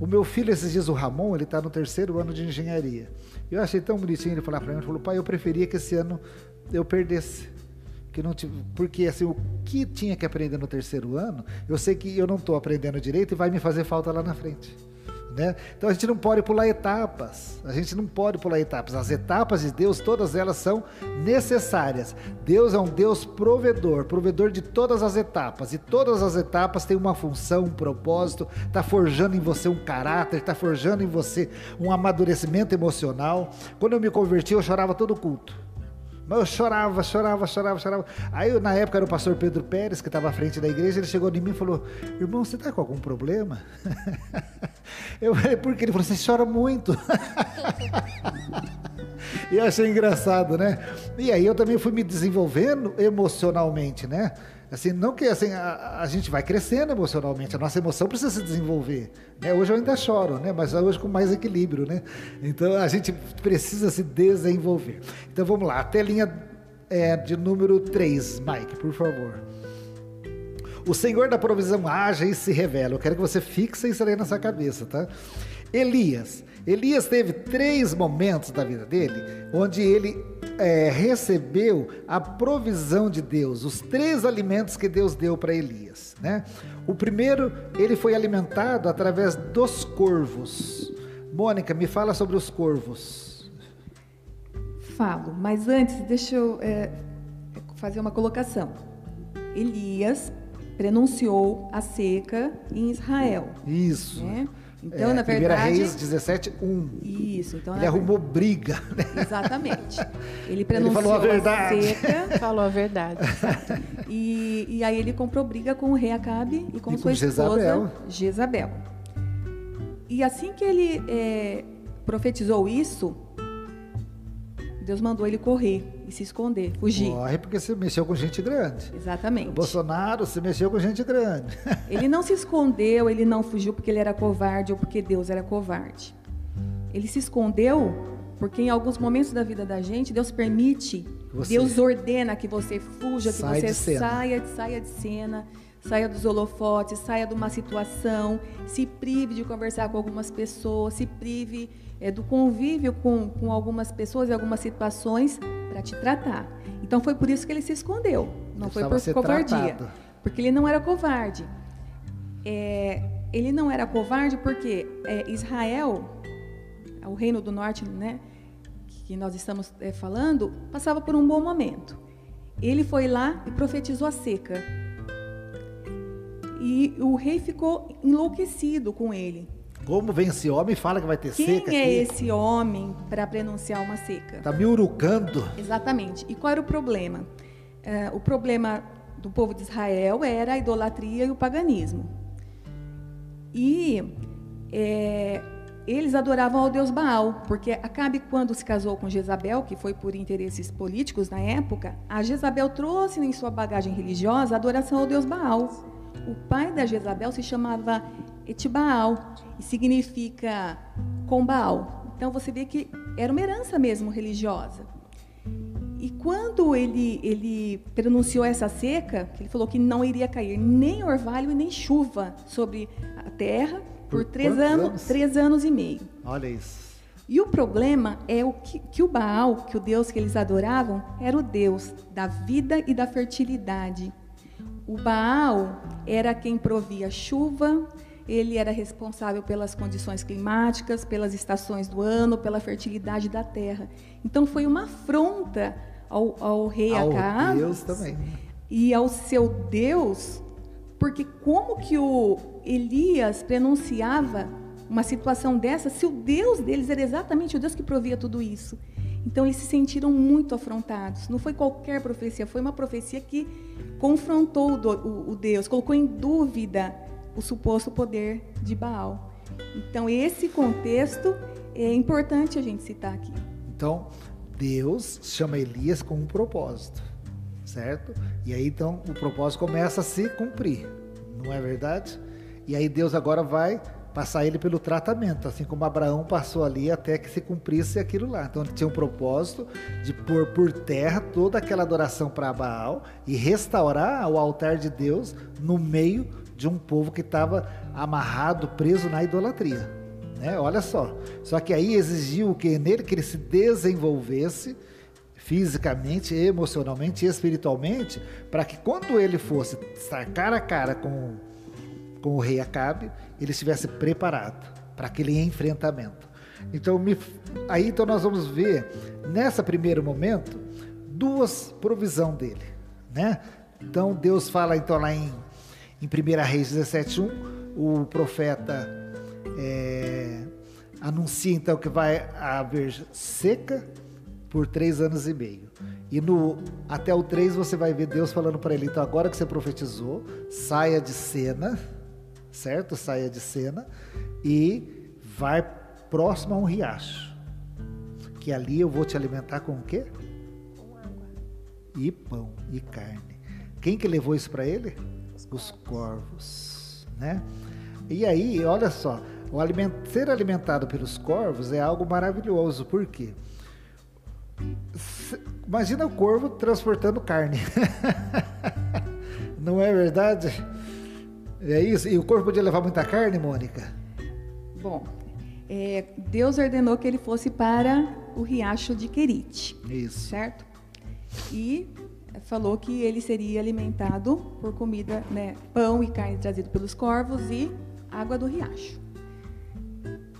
O meu filho, esses dias, o Ramon, ele está no terceiro ano de engenharia. Eu achei tão bonitinho ele falar para mim, ele falou, pai, eu preferia que esse ano eu perdesse. Que não tive, porque assim, o que tinha que aprender no terceiro ano, eu sei que eu não estou aprendendo direito e vai me fazer falta lá na frente. Né? Então a gente não pode pular etapas. A gente não pode pular etapas. As etapas de Deus, todas elas são necessárias. Deus é um Deus provedor, provedor de todas as etapas. E todas as etapas têm uma função, um propósito. Está forjando em você um caráter, está forjando em você um amadurecimento emocional. Quando eu me converti, eu chorava todo culto. Mas eu chorava, chorava, chorava, chorava. Aí, eu, na época, era o pastor Pedro Pérez, que estava à frente da igreja. Ele chegou em mim e falou: Irmão, você está com algum problema? Eu falei: Por quê? Ele falou: Você chora muito. E eu achei engraçado, né? E aí eu também fui me desenvolvendo emocionalmente, né? Assim, não que assim, a, a gente vai crescendo emocionalmente, a nossa emoção precisa se desenvolver. Né? Hoje eu ainda choro, né? Mas hoje com mais equilíbrio, né? Então a gente precisa se desenvolver. Então vamos lá, a telinha é, de número 3, Mike, por favor. O Senhor da provisão age e se revela. Eu quero que você fixe isso aí na sua cabeça, tá? Elias. Elias teve três momentos da vida dele onde ele é, recebeu a provisão de Deus, os três alimentos que Deus deu para Elias. Né? O primeiro, ele foi alimentado através dos corvos. Mônica, me fala sobre os corvos. Falo, mas antes, deixa eu é, fazer uma colocação. Elias prenunciou a seca em Israel. Isso. Né? Então, É, na Primeira verdade. Reis 17, 1. Isso, então Ele na arrumou briga. Né? Exatamente. Ele prenunciou falou a verdade. seca Falou a verdade. e, e aí ele comprou briga com o rei Acabe e com E sua com esposa Jezabel. Jezabel. E assim que ele é, profetizou isso, Deus mandou ele correr e se esconder, fugir. Corre porque você mexeu com gente grande. Exatamente. O Bolsonaro se mexeu com gente grande. Ele não se escondeu, ele não fugiu porque ele era covarde ou porque Deus era covarde. Ele se escondeu porque em alguns momentos da vida da gente, Deus permite, Você- Deus ordena que você fuja, que você de saia, saia de cena, saia dos holofotes, saia de uma situação, se prive de conversar com algumas pessoas, se prive é, do convívio com, com algumas pessoas e algumas situações para te tratar. Então foi por isso que ele se escondeu, não foi por covardia. tratado. Porque ele não era covarde. É, ele não era covarde porque é, Israel, o reino do norte, né, que nós estamos é, falando, passava por um bom momento. Ele foi lá e profetizou a seca. E o rei ficou enlouquecido com ele. Como vem esse homem e fala que vai ter Quem seca é aqui? esse homem para prenunciar uma seca? Tá me urucando. Exatamente. E qual era o problema? É, o problema do povo de Israel era a idolatria e o paganismo. E é, eles adoravam ao deus Baal, porque Acabe, quando se casou com Jezabel, que foi por interesses políticos na época, a Jezabel trouxe em sua bagagem religiosa a adoração ao deus Baal. O pai da Jezabel se chamava Etibaal, e significa com Baal. Então você vê que era uma herança mesmo religiosa. E quando ele, ele pronunciou essa seca, ele falou que não iria cair nem orvalho e nem chuva sobre a terra por, por três, anos, anos? três anos e meio. Olha isso. E o problema é o que, que, o Baal, que o Deus que eles adoravam, era o Deus da vida e da fertilidade. O Baal era quem provia chuva, ele era responsável pelas condições climáticas, pelas estações do ano, pela fertilidade da terra. Então foi uma afronta ao, ao rei ao Acab Deus também. e ao seu Deus, porque como que o Elias pronunciava uma situação dessa se o Deus deles era exatamente o Deus que provia tudo isso? Então eles se sentiram muito afrontados. Não foi qualquer profecia, foi uma profecia que confrontou o, o Deus, colocou em dúvida o suposto poder de Baal. Então, esse contexto é importante a gente citar aqui. Então, Deus chama Elias com um propósito, certo? E aí, então, o propósito começa a se cumprir, não é verdade? E aí, Deus agora vai passar ele pelo tratamento, assim como Abraão passou ali até que se cumprisse aquilo lá. Então ele tinha um propósito de pôr por terra toda aquela adoração para Baal e restaurar o altar de Deus no meio de um povo que estava amarrado, preso na idolatria. Né? Olha só. Só que aí exigiu que nele que ele se desenvolvesse fisicamente, emocionalmente e espiritualmente, para que quando ele fosse estar cara a cara com, com o rei Acabe, ele estivesse preparado para aquele enfrentamento. Então, me, aí então nós vamos ver nessa primeiro momento duas provisão dele, né? Então Deus fala então lá em, em 1 Reis 17:1, o profeta é, anuncia então que vai haver seca por três anos e meio. E no até o 3 você vai ver Deus falando para ele, então agora que você profetizou, saia de cena certo? Saia de cena e vai próximo a um riacho. Que ali eu vou te alimentar com o quê? Com água. E pão e carne. Quem que levou isso para ele? Os, Os corvos, né? E aí, olha só, o aliment, ser alimentado pelos corvos é algo maravilhoso, por quê? Imagina o corvo transportando carne. Não é verdade? É isso? E o corpo podia levar muita carne, Mônica? Bom, é, Deus ordenou que ele fosse para o riacho de Querite. Isso. Certo? E falou que ele seria alimentado por comida, né, pão e carne trazido pelos corvos e água do riacho.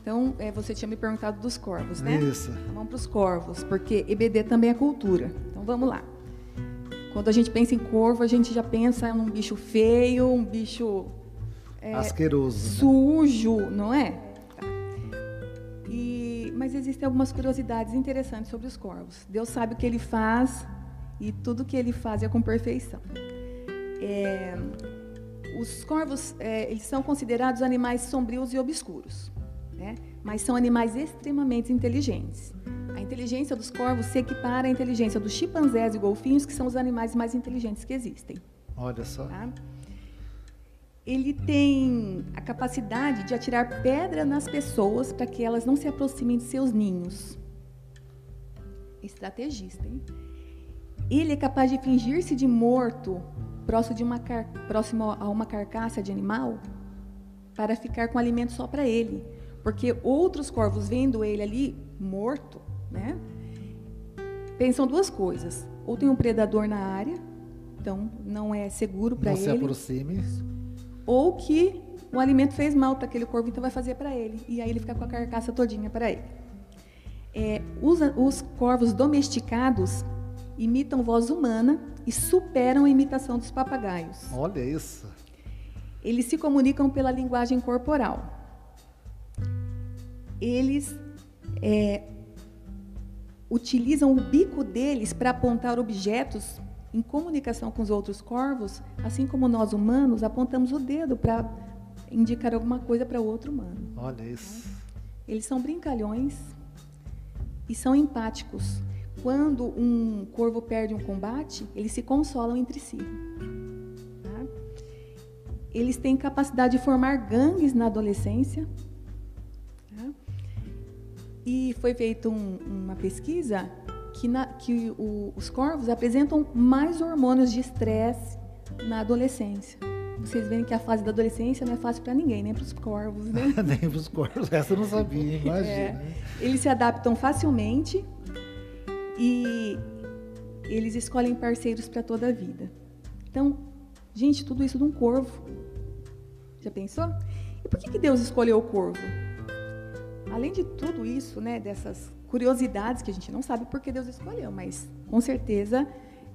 Então, é, você tinha me perguntado dos corvos, né? Isso. Então, vamos para os corvos, porque EBD também é cultura. Então, vamos lá. Quando a gente pensa em corvo, a gente já pensa num bicho feio, um bicho é, asqueroso, né? sujo, não é? Tá. E, mas existem algumas curiosidades interessantes sobre os corvos. Deus sabe o que ele faz e tudo que ele faz é com perfeição. É, os corvos é, eles são considerados animais sombrios e obscuros, né? mas são animais extremamente inteligentes. A inteligência dos corvos se equipara à inteligência dos chimpanzés e golfinhos, que são os animais mais inteligentes que existem. Olha só. Tá? Ele tem a capacidade de atirar pedra nas pessoas para que elas não se aproximem de seus ninhos. Estrategista, hein? Ele é capaz de fingir-se de morto próximo, de uma car... próximo a uma carcaça de animal para ficar com alimento só para ele. Porque outros corvos, vendo ele ali morto, né? Pensam duas coisas: ou tem um predador na área, então não é seguro para ele. Se aproxime. Ou que o alimento fez mal para aquele corvo, então vai fazer para ele. E aí ele fica com a carcaça todinha para ele. É, os, os corvos domesticados imitam voz humana e superam a imitação dos papagaios. Olha isso. Eles se comunicam pela linguagem corporal. Eles é, utilizam o bico deles para apontar objetos em comunicação com os outros corvos, assim como nós humanos apontamos o dedo para indicar alguma coisa para o outro humano. Olha isso. Eles são brincalhões e são empáticos. Quando um corvo perde um combate, eles se consolam entre si. Tá? Eles têm capacidade de formar gangues na adolescência E foi feita um, uma pesquisa que, na, que o, os corvos apresentam mais hormônios de estresse na adolescência. Vocês veem que a fase da adolescência não é fácil para ninguém, nem para os corvos, né? nem para os corvos, essa eu não sabia, imagina. É, eles se adaptam facilmente e eles escolhem parceiros para toda a vida. Então, gente, tudo isso de um corvo. Já pensou? E por que, que Deus escolheu o corvo? Além de tudo isso, né, dessas curiosidades que a gente não sabe por que Deus escolheu, mas com certeza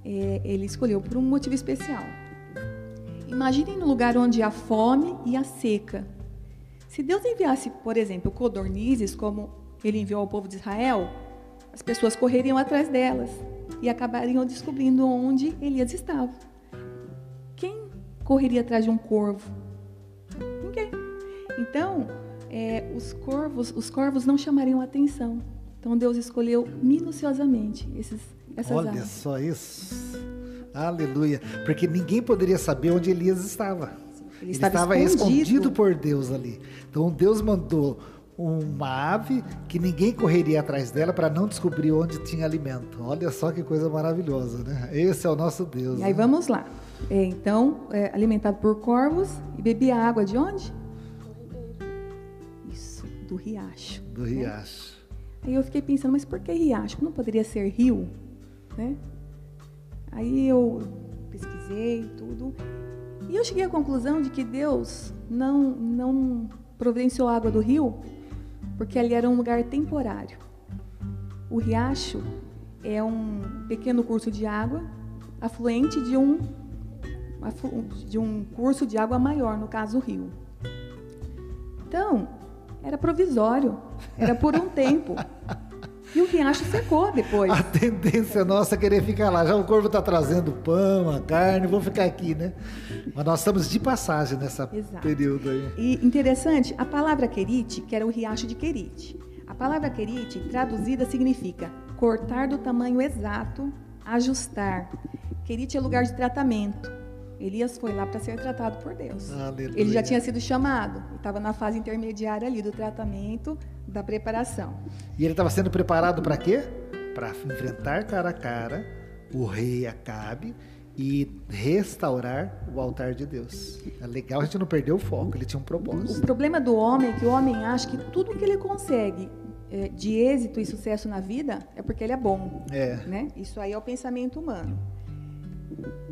é, Ele escolheu por um motivo especial. Imaginem no lugar onde há fome e a seca. Se Deus enviasse, por exemplo, codornizes, como Ele enviou ao povo de Israel, as pessoas correriam atrás delas e acabariam descobrindo onde Elias estava. Quem correria atrás de um corvo? Ninguém. Então, é, os corvos, os corvos não chamariam atenção. Então Deus escolheu minuciosamente esses, essas Olha aves. só isso. Aleluia. Porque ninguém poderia saber onde Elias estava. Ele, Ele estava, escondido. escondido por Deus ali. Então Deus mandou uma ave que ninguém correria atrás dela para não descobrir onde tinha alimento. Olha só que coisa maravilhosa, né? Esse é o nosso Deus. E aí né? vamos lá. É, então, é, alimentado por corvos e bebia água de onde? Isso, do riacho. Do né? riacho. Aí eu fiquei pensando, mas por que riacho? Não poderia ser rio, né? Aí eu pesquisei tudo e eu cheguei à conclusão de que Deus não não providenciou água do rio porque ali era um lugar temporário. O riacho é um pequeno curso de água afluente de um de um curso de água maior, no caso o rio. Então, era provisório, era por um tempo. E o riacho secou depois. A tendência nossa é querer ficar lá. Já o corvo está trazendo pão, a carne, vou ficar aqui, né? Mas nós estamos de passagem nessa Exato. período aí. E interessante, a palavra querite, que era o riacho de Querite. A palavra querite, traduzida, significa cortar do tamanho exato, ajustar. Querite é lugar de tratamento. Elias foi lá para ser tratado por Deus. Aleluia. Ele já tinha sido chamado, estava na fase intermediária ali do tratamento, da preparação. E ele estava sendo preparado para quê? Para enfrentar cara a cara o rei Acabe e restaurar o altar de Deus. É legal a gente não perder o foco, ele tinha um propósito. O problema do homem é que o homem acha que tudo que ele consegue é, de êxito e sucesso na vida é porque ele é bom. É. Né? Isso aí é o pensamento humano.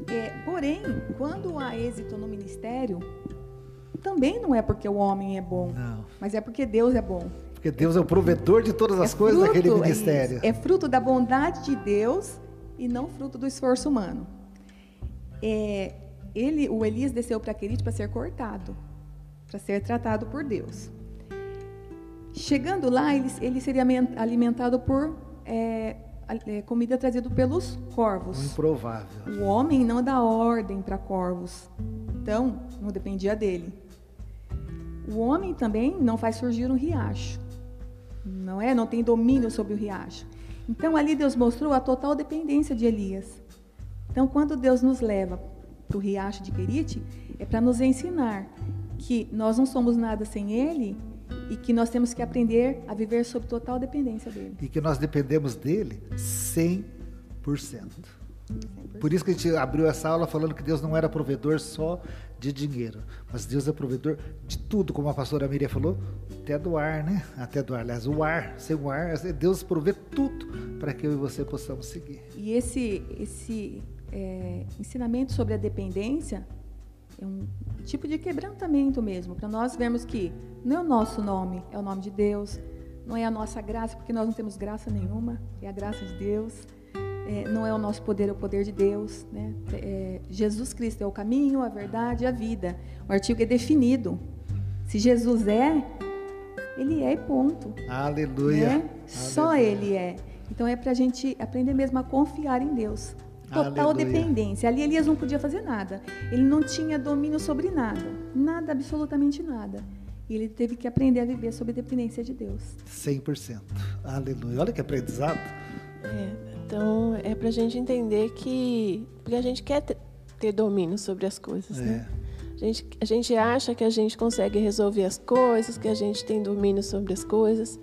É, porém, quando há êxito no ministério, também não é porque o homem é bom, não. mas é porque Deus é bom. Porque Deus é o provedor de todas as é coisas fruto, daquele ministério. É, é, fruto da bondade de Deus e não fruto do esforço humano. É, ele, o Elias desceu para Querite para ser cortado, para ser tratado por Deus. Chegando lá, ele, ele seria alimentado por é, é, comida trazida pelos corvos. Improvável. O homem não dá ordem para corvos. Então, não dependia dele. O homem também não faz surgir um riacho. Não é? Não tem domínio sobre o riacho. Então, ali Deus mostrou a total dependência de Elias. Então, quando Deus nos leva para o riacho de Querite, é para nos ensinar que nós não somos nada sem ele e que nós temos que aprender a viver sob total dependência dele. E que nós dependemos dele 100%. 100%. Por isso que a gente abriu essa aula falando que Deus não era provedor só de dinheiro, mas Deus é provedor de tudo, como a pastora Miriam falou, até do ar, né? Até do ar. Aliás, o ar, sem o ar, Deus provê tudo para que eu e você possamos seguir. E esse, esse é, ensinamento sobre a dependência é um tipo de quebrantamento mesmo, para nós vermos que não é o nosso nome, é o nome de Deus, não é a nossa graça, porque nós não temos graça nenhuma, é a graça de Deus. É, não é o nosso poder, é o poder de Deus. Né? É, Jesus Cristo é o caminho, a verdade e a vida. O artigo é definido. Se Jesus é, ele é e ponto. Aleluia. Né? Aleluia. Só ele é. Então é para a gente aprender mesmo a confiar em Deus. Total Aleluia. dependência. Ali Elias não podia fazer nada. Ele não tinha domínio sobre nada. Nada, absolutamente nada. E ele teve que aprender a viver sob dependência de Deus. 100%. Aleluia. Olha que aprendizado. É, então, é para a gente entender que. Porque a gente quer ter, domínio sobre as coisas, é. né? A gente, a gente acha que a gente consegue resolver as coisas, que a gente tem domínio sobre as coisas.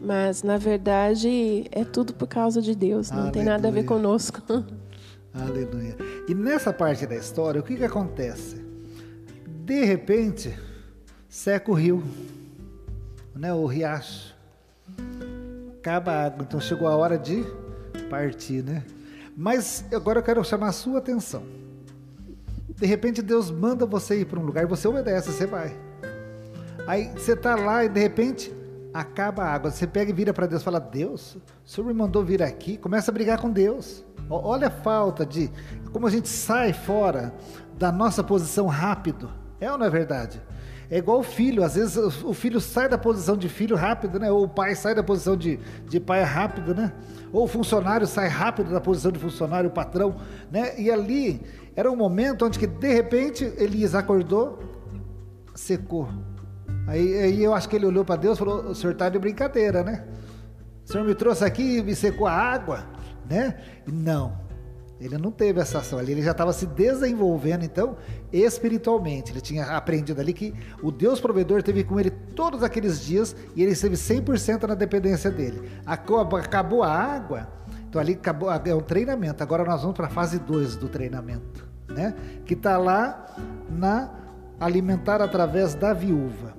Mas, na verdade, é tudo por causa de Deus, não tem nada a ver conosco. Aleluia. E nessa parte da história, o que, que acontece? De repente, seca o rio, né, o riacho. Acaba a água, então chegou a hora de partir, né? Mas agora eu quero chamar a sua atenção. De repente Deus manda você ir para um lugar você obedece, você vai. Aí você está lá e de repente acaba a água. Você pega e vira para Deus fala: Deus, o Senhor me mandou vir aqui. Começa a brigar com Deus. Olha a falta de. Como a gente sai fora da nossa posição rápido. É ou não é verdade? É igual o filho, às vezes o filho sai da posição de filho rápido, né? Ou o pai sai da posição de, de pai rápido, né? Ou o funcionário sai rápido da posição de funcionário, o patrão, né? E ali era um momento onde que de repente Elias acordou, secou. Aí, aí eu acho que ele olhou para Deus e falou: O senhor está de brincadeira, né? O senhor me trouxe aqui e me secou a água, né? Não. Ele não teve essa ação ali, ele já estava se desenvolvendo, então, espiritualmente. Ele tinha aprendido ali que o Deus provedor teve com ele todos aqueles dias e ele esteve 100% na dependência dele. Acabou a água, então ali acabou, é um treinamento. Agora nós vamos para a fase 2 do treinamento, né? Que está lá na alimentar através da viúva.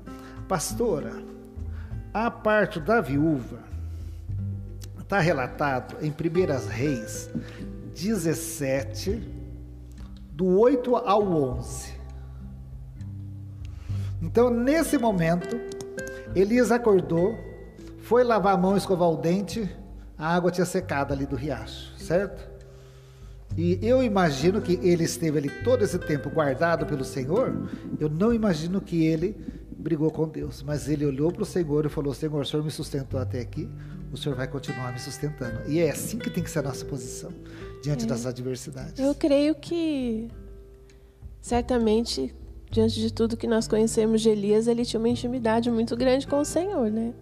Pastora, a parte da viúva está relatado em Primeiras Reis 17, do 8 ao 11. Então, nesse momento, Elias acordou, foi lavar a mão, escovar o dente, a água tinha secado ali do riacho, certo? E eu imagino que ele esteve ali todo esse tempo guardado pelo Senhor. Eu não imagino que ele brigou com Deus, mas ele olhou para o Senhor e falou: Senhor, o Senhor me sustentou até aqui, o Senhor vai continuar me sustentando. E é assim que tem que ser a nossa posição diante é. das adversidades. Eu creio que certamente diante de tudo que nós conhecemos de Elias, ele tinha uma intimidade muito grande com o Senhor, né?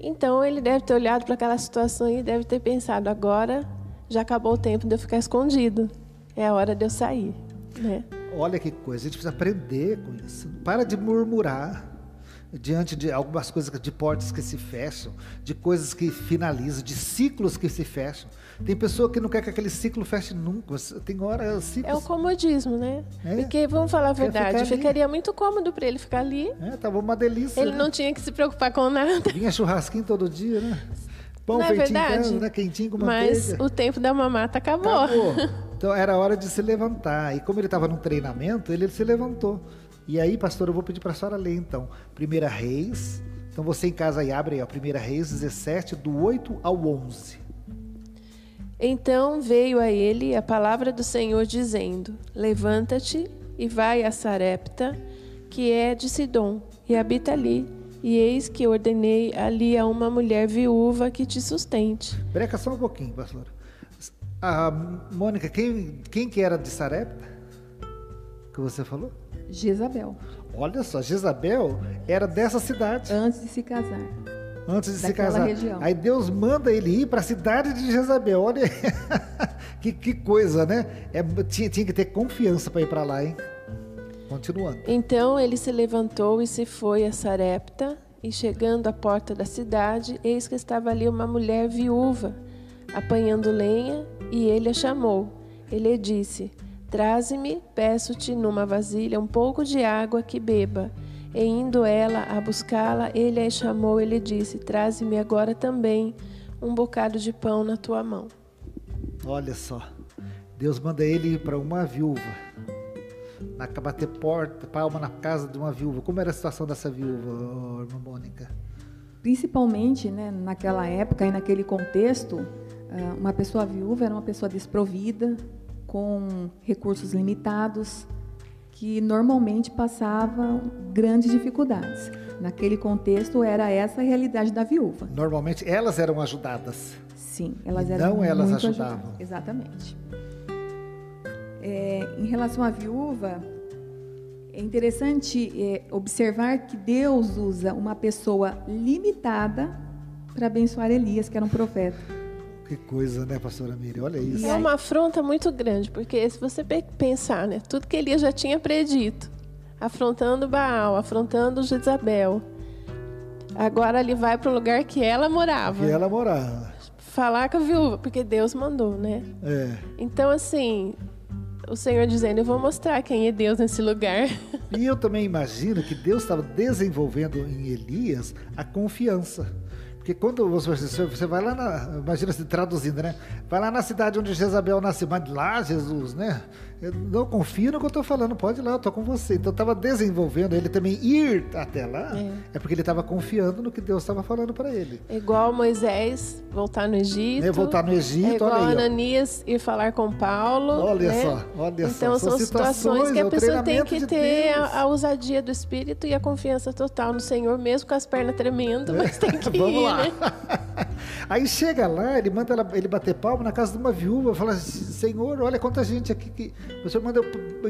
Então ele deve ter olhado para aquela situação e deve ter pensado: agora já acabou o tempo de eu ficar escondido, é a hora de eu sair, né? Olha que coisa, a gente precisa aprender com isso. Para de murmurar diante de algumas coisas, de portas que se fecham, de coisas que finalizam, de ciclos que se fecham. Tem pessoa que não quer que aquele ciclo feche nunca. Tem hora ciclos... É o comodismo, né? É. Porque, vamos falar a verdade, ficaria muito cômodo para ele ficar ali. É, tava uma delícia. Ele né? não tinha que se preocupar com nada. Vinha churrasquinho todo dia, né? Pão não é feitinho é verdade? Casa, né? Quentinho com manteiga. Mas o tempo da mamata acabou. Acabou. Então era hora de se levantar. E como ele estava no treinamento, ele se levantou. E aí, pastor, eu vou pedir para a senhora ler então. Primeira Reis. Então você em casa aí abre aí, ó, Primeira Reis 17, do 8 ao 11. Então veio a ele a palavra do Senhor dizendo: Levanta-te e vai a Sarepta, que é de Sidom, e habita ali. E eis que ordenei ali a uma mulher viúva que te sustente. Breca só um pouquinho, pastor. A Mônica, quem, quem que era de Sarepta? Que você falou? Jezabel. Olha só, Jezabel era dessa cidade. Antes de se casar. Antes de se casar. Região. Aí Deus manda ele ir para a cidade de Jezabel. Olha que, que coisa, né? É, tinha, tinha que ter confiança para ir para lá, hein? Continuando. Então ele se levantou e se foi a Sarepta. E chegando à porta da cidade, eis que estava ali uma mulher viúva, apanhando lenha, e ele a chamou. Ele disse: Traze-me, peço-te, numa vasilha um pouco de água que beba. E indo ela a buscá-la, ele a chamou e lhe disse: Traze-me agora também um bocado de pão na tua mão. Olha só, Deus manda ele ir para uma viúva, na, bater porta, palma na casa de uma viúva. Como era a situação dessa viúva, irmã Mônica? Principalmente né, naquela época e naquele contexto, ah, uma pessoa viúva era uma pessoa desprovida, com recursos limitados, que normalmente passavam grandes dificuldades. Naquele contexto, era essa a realidade da viúva. Normalmente elas eram ajudadas. Sim, elas eram Não elas ajudavam. Ajudadas. Exatamente. É, em relação à viúva, é interessante é, observar que Deus usa uma pessoa limitada para abençoar Elias, que era um profeta. Que coisa, né, pastora Miriam? Olha isso. É uma afronta muito grande, porque se você pensar, né, tudo que Elias já tinha predito, afrontando Baal, afrontando Jezabel, Agora ele vai para o lugar que ela morava. Que ela morava. Falar com a viúva, porque Deus mandou, né? É. Então, assim, o Senhor dizendo: Eu vou mostrar quem é Deus nesse lugar. E eu também imagino que Deus estava desenvolvendo em Elias a confiança. Quando você, você vai lá na. Imagina se traduzindo, né? Vai lá na cidade onde Jezabel nasceu, mas lá, Jesus, né? Eu não confio no que eu estou falando, pode ir lá, eu estou com você. Então estava desenvolvendo ele também ir até lá, é, é porque ele estava confiando no que Deus estava falando para ele. É igual Moisés voltar no Egito. É voltar no Egito, é igual olha aí, Ananias ir falar com Paulo. Olha né? só, olha então, só. Então são, situações que a é pessoa tem que de ter a, a, ousadia do espírito e a confiança total no Senhor, mesmo com as pernas tremendo, mas tem que Vamos ir, lá. né? Aí chega lá, ele manda ela, ele bater palma na casa de uma viúva, fala: Senhor, olha quanta gente aqui que o Senhor manda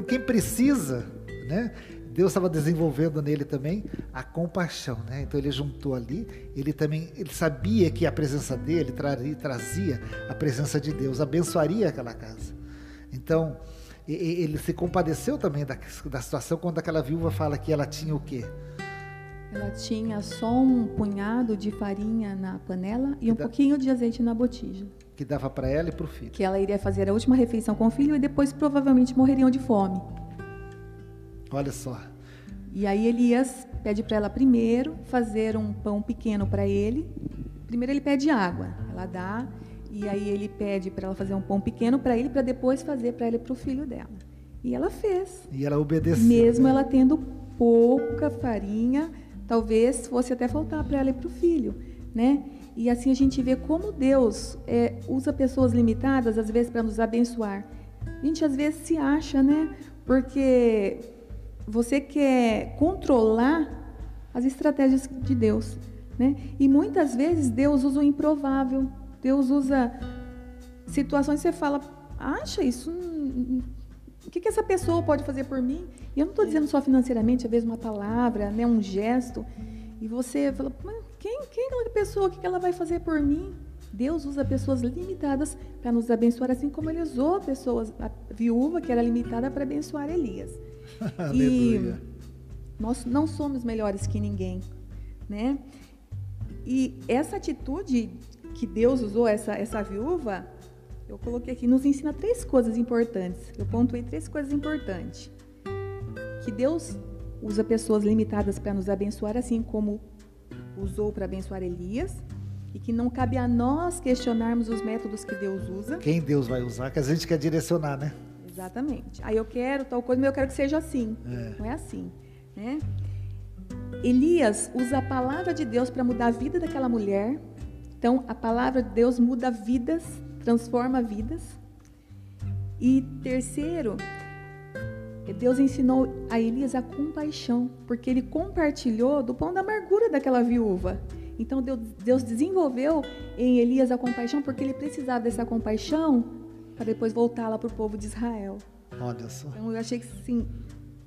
quem precisa, né? Deus estava desenvolvendo nele também a compaixão, né? Então ele juntou ali, ele também, ele sabia que a presença dele traria, trazia a presença de Deus, abençoaria aquela casa. Então ele se compadeceu também da, da situação quando aquela viúva fala que ela tinha o quê? Ela tinha só um punhado de farinha na panela e um da... pouquinho de azeite na botija. Que dava para ela e para o filho. Que ela iria fazer a última refeição com o filho e depois provavelmente morreriam de fome. Olha só. E aí Elias pede para ela primeiro fazer um pão pequeno para ele. Primeiro ele pede água, ela dá, e aí ele pede para ela fazer um pão pequeno para ele para depois fazer para ela e para o filho dela. E ela fez. E ela obedeceu. Mesmo ela tendo pouca farinha, talvez fosse até faltar para ela e para o filho, né? E assim a gente vê como Deus é, usa pessoas limitadas às vezes para nos abençoar. A gente às vezes se acha, né? Porque você quer controlar as estratégias de Deus, né? E muitas vezes Deus usa o improvável. Deus usa situações que você fala, acha isso? O que, que essa pessoa pode fazer por mim? E eu não estou dizendo só financeiramente, às vezes uma palavra, né, um gesto. E você fala, quem, quem é aquela pessoa? O que ela vai fazer por mim? Deus usa pessoas limitadas para nos abençoar, assim como ele usou pessoas, a viúva que era limitada para abençoar Elias. e nós não somos melhores que ninguém, né? E essa atitude que Deus usou essa essa viúva, eu coloquei aqui, nos ensina três coisas importantes. Eu pontuei três coisas importantes. Que Deus usa pessoas limitadas para nos abençoar, assim como usou para abençoar Elias, e que não cabe a nós questionarmos os métodos que Deus usa. Quem Deus vai usar, que a gente quer direcionar, né? Exatamente. Aí eu quero tal coisa, mas eu quero que seja assim. É. Não é assim, né? Elias usa a palavra de Deus para mudar a vida daquela mulher. Então, a palavra de Deus muda vidas, transforma vidas. E terceiro, Deus ensinou a Elias a compaixão, porque ele compartilhou do pão da amargura daquela viúva. Então Deus, Deus desenvolveu em Elias a compaixão, porque ele precisava dessa compaixão para depois voltar lá para o povo de Israel. Olha só. Então eu achei que sim,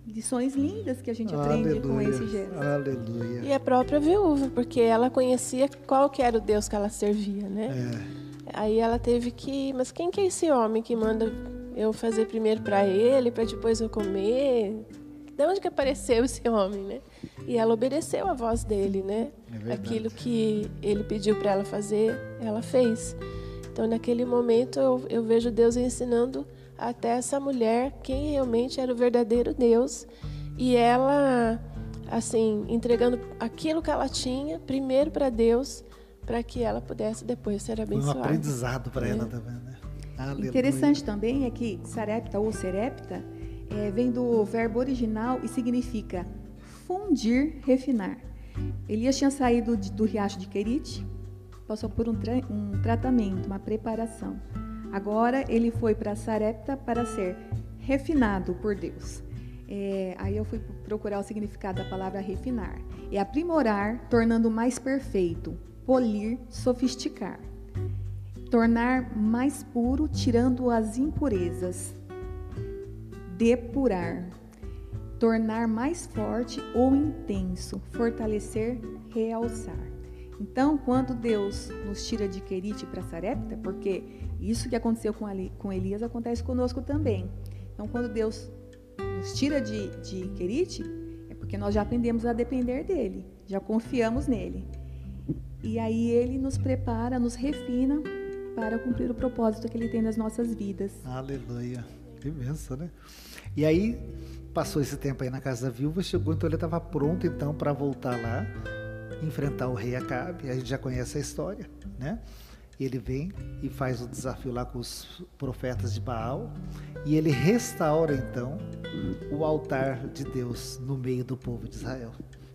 lições lindas que a gente aprende Aleluia. com esse gesto. Aleluia. E a própria viúva, porque ela conhecia qual que era o Deus que ela servia, né? É. Aí ela teve que, mas quem que é esse homem que manda eu fazer primeiro para ele, para depois eu comer. De onde que apareceu esse homem, né? E ela obedeceu a voz dele, né? É Aquilo que ele pediu para ela fazer, ela fez. Então, naquele momento, eu, eu vejo Deus ensinando até essa mulher quem realmente era o verdadeiro Deus. E ela, assim, entregando aquilo que ela tinha, primeiro para Deus, para que ela pudesse depois ser abençoada. Um aprendizado para é. ela também, né? Aleluia. Interessante também é que sarepta ou serepta é, vem do verbo original e significa fundir, refinar. Elias tinha saído de, do riacho de Querite, passou por um, tra um tratamento, uma preparação. Agora ele foi para Sarepta para ser refinado por Deus. É, aí eu fui procurar o significado da palavra refinar. É aprimorar, tornando mais perfeito, polir, sofisticar tornar mais puro, tirando as impurezas, depurar, tornar mais forte ou intenso, fortalecer, realçar. Então, quando Deus nos tira de Querite para Sarepta, porque isso que aconteceu com, Ali, com Elias acontece conosco também. Então, quando Deus nos tira de, de Querite, porque nós já aprendemos a depender dele, já confiamos nele. E aí ele nos prepara, nos refina para cumprir o propósito que ele tem nas nossas vidas. Aleluia. Que benção, né? E aí passou esse tempo aí na casa viúva, chegou, então ele estava pronto então para voltar lá, enfrentar o rei Acabe. A gente já conhece a história, né? Ele vem e faz o desafio lá com os profetas de Baal e ele restaura então o altar de Deus no meio do povo de Israel.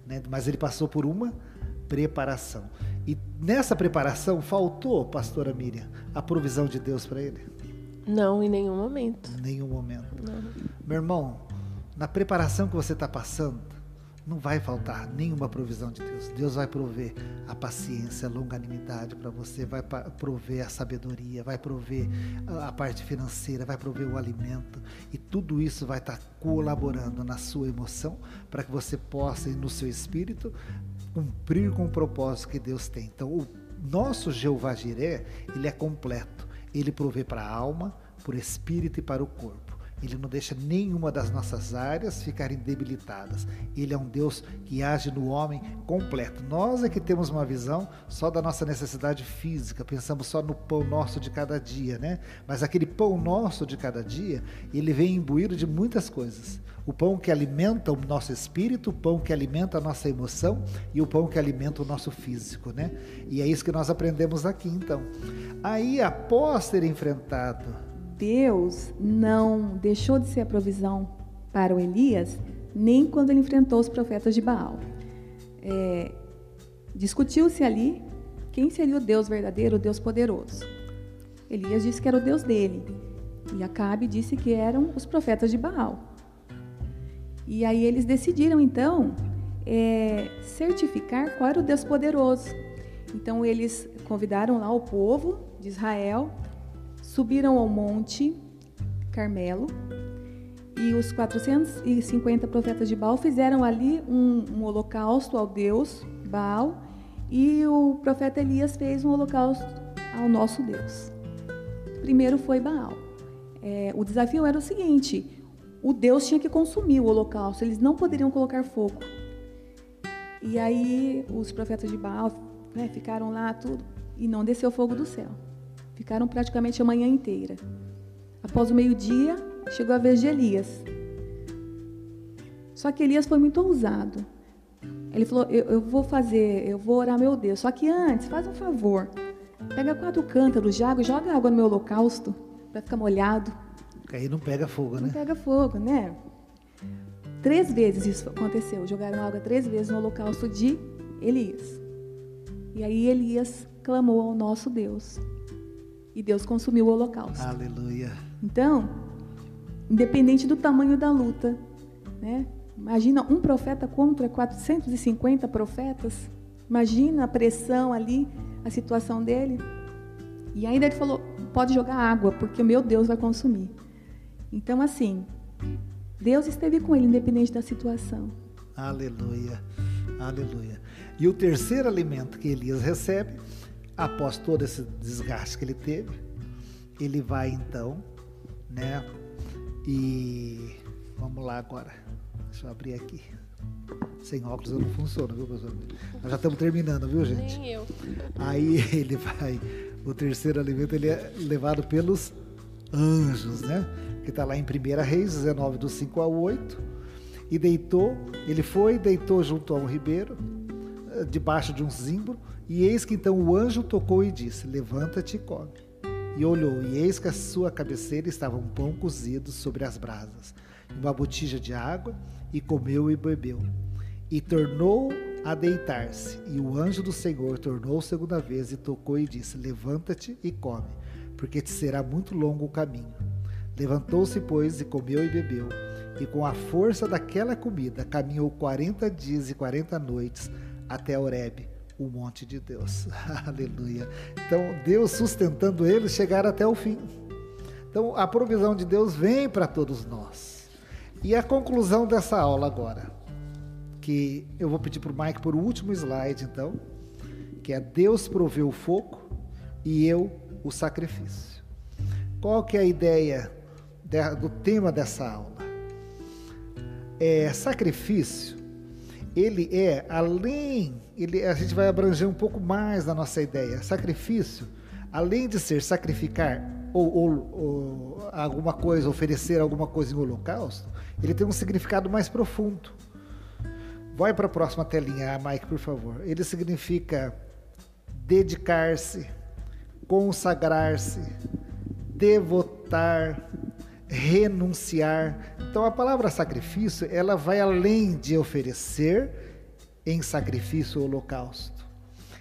Né? Mas ele passou por uma preparação. E nessa preparação faltou, pastora Miriam, a provisão de Deus para ele? Não, em nenhum momento. Em nenhum momento. Não. Meu irmão, na preparação que você está passando, não vai faltar nenhuma provisão de Deus. Deus vai prover a paciência, a longanimidade para você, vai prover a sabedoria, vai prover a parte financeira, vai prover o alimento e tudo isso vai estar tá colaborando na sua emoção para que você possa, no seu espírito, cumprir com o propósito que Deus tem. Então, o nosso Jeová Jiré, ele é completo. Ele provê para a alma, para o espírito e para o corpo. Ele não deixa nenhuma das nossas áreas ficarem debilitadas. Ele é um Deus que age no homem completo. Nós é que temos uma visão só da nossa necessidade física, pensamos só no pão nosso de cada dia, né? Mas aquele pão nosso de cada dia, ele vem imbuído de muitas coisas. O pão que alimenta o nosso espírito, o pão que alimenta a nossa emoção e o pão que alimenta o nosso físico, né? E é isso que nós aprendemos aqui, então. Aí, após ter enfrentado Deus não deixou de ser a provisão para o Elias, nem quando ele enfrentou os profetas de Baal. É, Discutiu-se ali quem seria o Deus verdadeiro, o Deus poderoso. Elias disse que era o Deus dele, e Acabe disse que eram os profetas de Baal. E aí eles decidiram, então, é, certificar qual era o Deus poderoso. Então eles convidaram lá o povo de Israel subiram ao monte Carmelo e os 450 profetas de Baal fizeram ali um, um holocausto ao Deus Baal e o profeta Elias fez um holocausto ao nosso Deus. Primeiro foi Baal. É, o desafio era o seguinte: o Deus tinha que consumir o holocausto, eles não poderiam colocar fogo. E aí os profetas de Baal né, ficaram lá tudo e não desceu fogo do céu. Ficaram praticamente a manhã inteira. Após o meio-dia, chegou a vez de Elias. Só que Elias foi muito ousado. Ele falou: eu, eu, vou fazer, eu vou orar meu Deus. Só que antes, faz um favor. Pega quatro cântaros de água e joga água no meu holocausto para ficar molhado. Aí não pega fogo, né? Não pega fogo, né? Três vezes isso aconteceu. Jogaram água três vezes no holocausto de Elias. E aí Elias clamou ao nosso Deus e Deus consumiu o holocausto. Aleluia. Então, independente do tamanho da luta, né? Imagina um profeta contra 450 profetas. Imagina a pressão ali, a situação dele. E ainda ele falou: pode jogar água, porque o meu Deus vai consumir. Então, assim, Deus esteve com ele, independente da situação. Aleluia, aleluia. E o terceiro alimento que Elias recebe após todo esse desgaste que ele teve, ele vai então, né? E vamos lá agora. Deixa eu abrir aqui. Sem óculos eu não funciona, viu, professor? Nós já estamos terminando, viu, gente? Nem eu. Aí ele vai, o terceiro alimento ele é levado pelos anjos, né? Que está lá em 1 Reis 19, do 5 ao 8. E deitou, ele foi, deitou junto a um ribeiro, eh, debaixo de um zimbro, e eis que então o anjo tocou e disse: Levanta-te e come. E olhou, e eis que a sua cabeceira estava um pão cozido sobre as brasas, uma botija de água, e comeu e bebeu. E tornou a deitar-se. E o anjo do Senhor tornou segunda vez e tocou e disse: Levanta-te e come, porque te será muito longo o caminho. Levantou-se, pois, e comeu e bebeu. E com a força daquela comida caminhou quarenta dias e quarenta noites até Horebe o monte de Deus. Aleluia. Então, Deus sustentando eles chegaram até o fim. Então, a provisão de Deus vem para todos nós. E a conclusão dessa aula agora, que eu vou pedir para o Mike por último slide, então, que é Deus proveu o fogo e eu o sacrifício. Qual que é a ideia do tema dessa aula? É sacrifício ele é além, ele, a gente vai abranger um pouco mais na nossa ideia. Sacrifício, além de ser sacrificar ou, ou, ou alguma coisa, oferecer alguma coisa em holocausto, ele tem um significado mais profundo. Vai para a próxima telinha, Mike, por favor. Ele significa dedicar-se, consagrar-se, devotar, renunciar. Então a palavra sacrifício, ela vai além de oferecer em sacrifício o holocausto.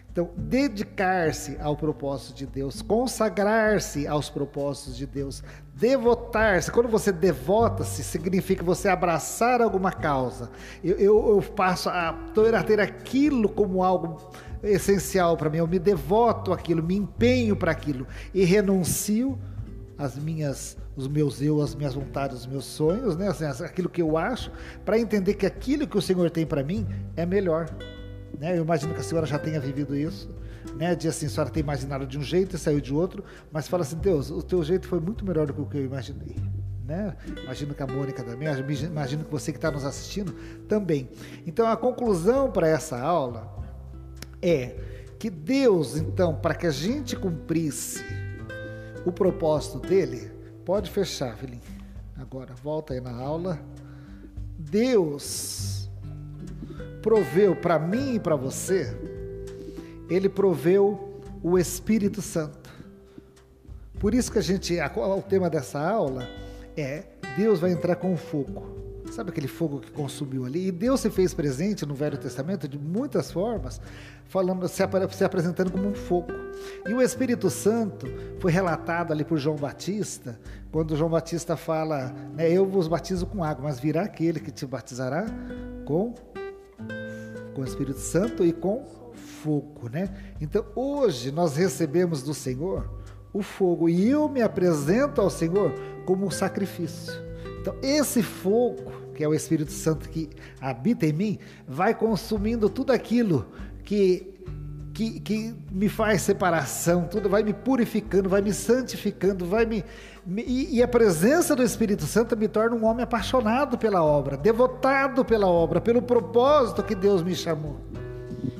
Então, dedicar-se ao propósito de Deus, consagrar-se aos propósitos de Deus, devotar-se. Quando você devota-se, significa você abraçar alguma causa. Eu, eu, eu passo a ter aquilo como algo essencial para mim. Eu me devoto àquilo, me empenho para aquilo e renuncio às minhas os meus eu, as minhas vontades, os meus sonhos, né? Assim, aquilo que eu acho, para entender que aquilo que o Senhor tem para mim é melhor. Né? Eu imagino que a senhora já tenha vivido isso. Né? De assim, a senhora tem imaginado de um jeito e saiu de outro, mas fala assim: Deus, o teu jeito foi muito melhor do que o que eu imaginei. Né? Imagino que a Mônica também, imagino que você que está nos assistindo também. Então, a conclusão para essa aula é que Deus, então, para que a gente cumprisse o propósito dele, Pode fechar, filhinho. Agora, volta aí na aula. Deus proveu para mim e para você, Ele proveu o Espírito Santo. Por isso que a gente, o tema dessa aula é Deus vai entrar com fogo. Sabe aquele fogo que consumiu ali? E Deus se fez presente no Velho Testamento de muitas formas, falando, se, se apresentando como um fogo. E o Espírito Santo foi relatado ali por João Batista, quando João Batista fala, né, eu vos batizo com água, mas virá aquele que te batizará com com o Espírito Santo e com fogo, né? Então, hoje nós recebemos do Senhor o fogo e eu me apresento ao Senhor como um sacrifício. Então, esse fogo, que é o Espírito Santo que habita em mim, vai consumindo tudo aquilo que, que, que me faz separação, tudo vai me purificando, vai me santificando, vai me, me e, e a presença do Espírito Santo me torna um homem apaixonado pela obra, devotado pela obra, pelo propósito que Deus me chamou.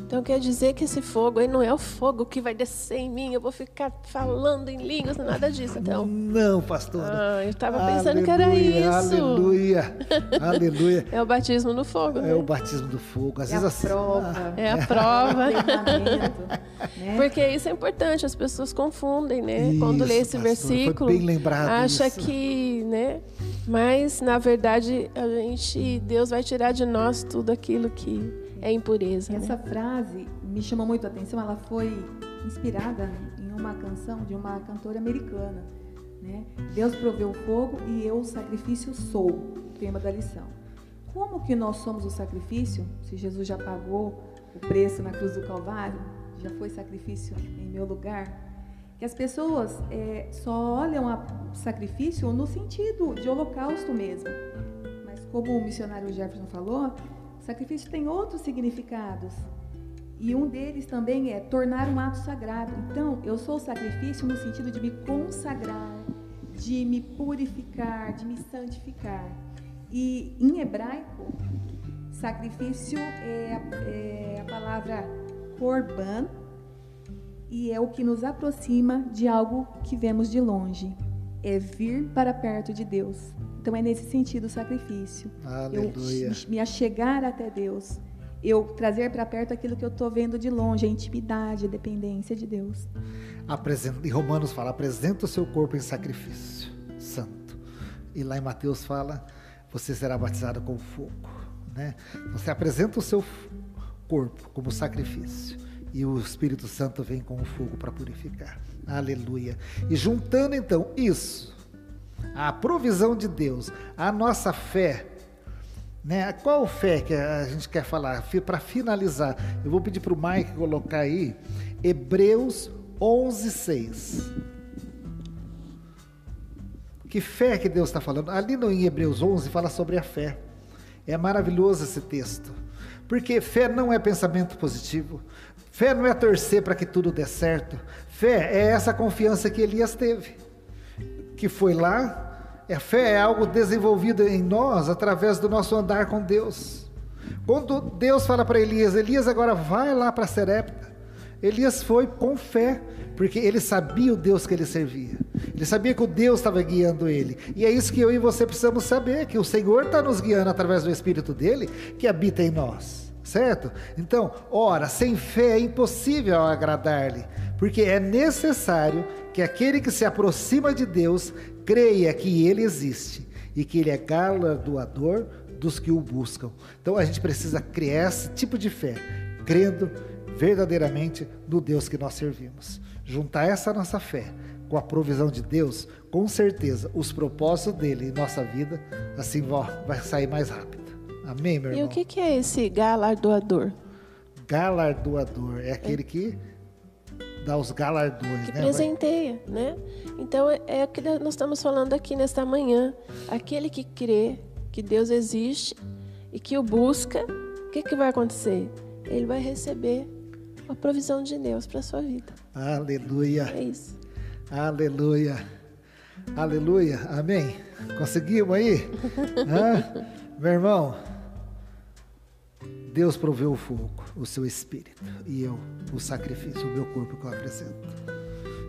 Então quer dizer que esse fogo aí não é o fogo que vai descer em mim, eu vou ficar falando em línguas, nada disso, então. Não, pastor. Ah, eu estava pensando que era isso. Aleluia, aleluia. É o batismo no fogo, né? É o batismo do fogo. Às é vezes a assim, prova. ah, É a prova. né? Porque isso é importante, as pessoas confundem, né? Isso, Quando lê esse pastor, foi versículo, bem lembrado acha isso. que, né? Mas na verdade, a gente, Deus vai tirar de nós tudo aquilo que é impureza. né? Essa frase me chamou muito a atenção. Ela foi inspirada em uma canção de uma cantora americana. Né? Deus proveu o fogo e eu o sacrifício sou. Tema da lição. Como que nós somos o sacrifício? Se Jesus já pagou o preço na cruz do Calvário, já foi sacrifício em meu lugar. Que as pessoas é, só olham o sacrifício no sentido de holocausto mesmo. Mas como o missionário Jefferson falou, sacrifício tem outros significados. E um deles também é tornar um ato sagrado. Então, eu sou sacrifício no sentido de me consagrar, de me purificar, de me santificar. E em hebraico, sacrifício é, é a palavra korban e é o que nos aproxima de algo que vemos de longe. É vir para perto de Deus. Então é nesse sentido o sacrifício. Aleluia. Eu me achegar até Deus. Eu trazer para perto aquilo que eu estou vendo de longe, a intimidade, a dependência de Deus. apresenta, em Romanos fala, apresenta o seu corpo em sacrifício santo. E lá em Mateus fala, você será batizado com fogo. Né? Você apresenta o seu corpo como sacrifício. E o Espírito Santo vem com o fogo para purificar. Aleluia. E juntando então isso, a provisão de Deus, a nossa fé, né? Qual fé que a gente quer falar? Para finalizar, eu vou pedir para o Mike colocar aí Hebreus 11, 6. Que fé que Deus está falando? Ali no, em Hebreus 11 fala sobre a fé. É maravilhoso esse texto. Porque fé não é pensamento positivo. Fé não é torcer para que tudo dê certo. Fé é essa confiança que Elias teve. Que foi lá. A fé é algo desenvolvido em nós através do nosso andar com Deus. Quando Deus fala para Elias, Elias agora vai lá para Serepta. Elias foi com fé, porque ele sabia o Deus que ele servia. Ele sabia que o Deus estava guiando ele. E é isso que eu e você precisamos saber: que o Senhor está nos guiando através do Espírito dele que habita em nós. Certo? Então, ora, sem fé é impossível agradar-lhe, porque é necessário que aquele que se aproxima de Deus creia que ele existe e que ele é galardoador dos que o buscam. Então a gente precisa criar esse tipo de fé, crendo verdadeiramente no Deus que nós servimos. Juntar essa nossa fé com a provisão de Deus, com certeza os propósitos dele em nossa vida, assim vai sair mais rápido. Amém, meu irmão? E o que é esse galardoador? Galardoador é aquele que dá os galardões, que né? presenteia, né? Então é o que nós estamos falando aqui nesta manhã. Aquele que crê que Deus existe e que o busca, o que, que vai acontecer? Ele vai receber a provisão de Deus para a sua vida. Aleluia. É isso. Aleluia. Aleluia. Amém. Conseguimos aí? Hã? Meu irmão, Deus proveu o fogo, o seu espírito, e eu, o sacrifício, o meu corpo que eu apresento.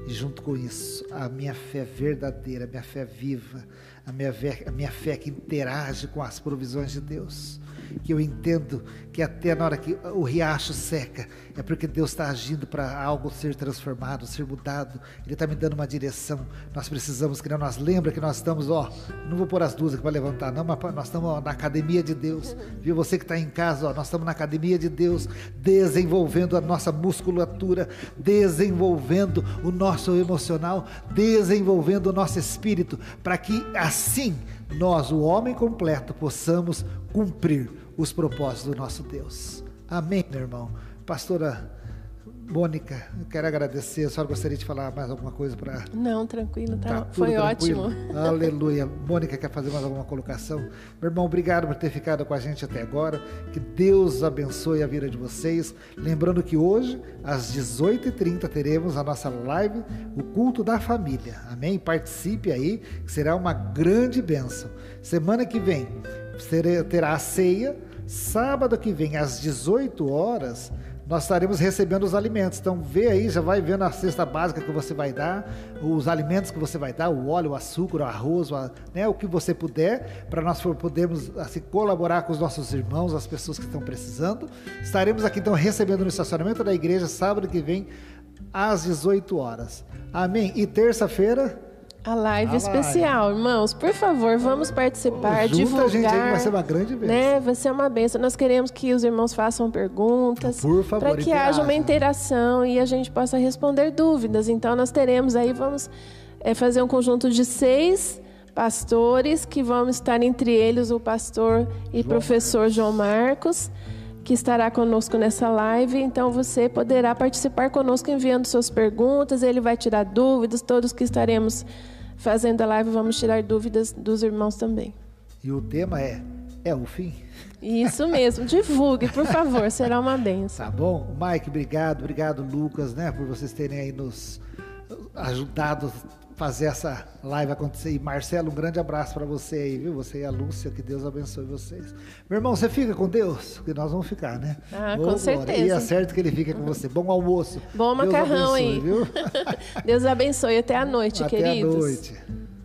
E junto com isso, a minha fé verdadeira, a minha fé viva, a minha fé, a minha fé que interage com as provisões de Deus que eu entendo que até na hora que o riacho seca, é porque Deus está agindo para algo ser transformado, ser mudado. Ele está me dando uma direção. Nós precisamos que nós lembra que nós estamos, ó, não vou pôr as duas aqui para levantar, não, mas nós estamos ó, na academia de Deus. Viu você que está em casa, ó, nós estamos na academia de Deus, desenvolvendo a nossa musculatura, desenvolvendo o nosso emocional, desenvolvendo o nosso espírito, para que assim nós, o homem completo, possamos cumprir os propósitos do nosso Deus. Amém, meu irmão. Pastora Mônica, eu quero agradecer. A senhora gostaria de falar mais alguma coisa para. Não, tranquilo, tá, tá foi tranquilo? ótimo. Aleluia. Mônica quer fazer mais alguma colocação? Meu irmão, obrigado por ter ficado com a gente até agora. Que Deus abençoe a vida de vocês. Lembrando que hoje, às 18h30, teremos a nossa live, o culto da família. Amém? Participe aí, que será uma grande bênção. Semana que vem terá a ceia. Sábado que vem, às 18 horas nós estaremos recebendo os alimentos. Então, vê aí, já vai vendo a cesta básica que você vai dar, os alimentos que você vai dar, o óleo, o açúcar, o arroz, o, né, o que você puder, para nós podermos assim, colaborar com os nossos irmãos, as pessoas que estão precisando. Estaremos aqui então recebendo no estacionamento da igreja sábado que vem, às 18 horas. Amém? E terça-feira. A live a especial, live. irmãos, por favor, vamos participar, Junta divulgar. A gente aí vai ser uma grande bênção. Né? Vai ser uma bênção. Nós queremos que os irmãos façam perguntas. Por favor, Para que haja uma interação e a gente possa responder dúvidas. Então, nós teremos aí, vamos é, fazer um conjunto de seis pastores, que vão estar entre eles o pastor e João professor Marcos. João Marcos que estará conosco nessa live. Então você poderá participar conosco enviando suas perguntas, ele vai tirar dúvidas, todos que estaremos fazendo a live vamos tirar dúvidas dos irmãos também. E o tema é é o fim? Isso mesmo, divulgue, por favor, será uma benção. Tá bom? Mike, obrigado, obrigado, Lucas, né, por vocês terem aí nos ajudado fazer essa live acontecer. E Marcelo, um grande abraço para você aí, viu? Você e a Lúcia, que Deus abençoe vocês. Meu irmão, você fica com Deus? Que nós vamos ficar, né? Ah, com certeza. E é certo que ele fica com você. Bom almoço. Bom macarrão Deus abençoe, aí. Viu? Deus abençoe. Até a noite, Até queridos. Até a noite.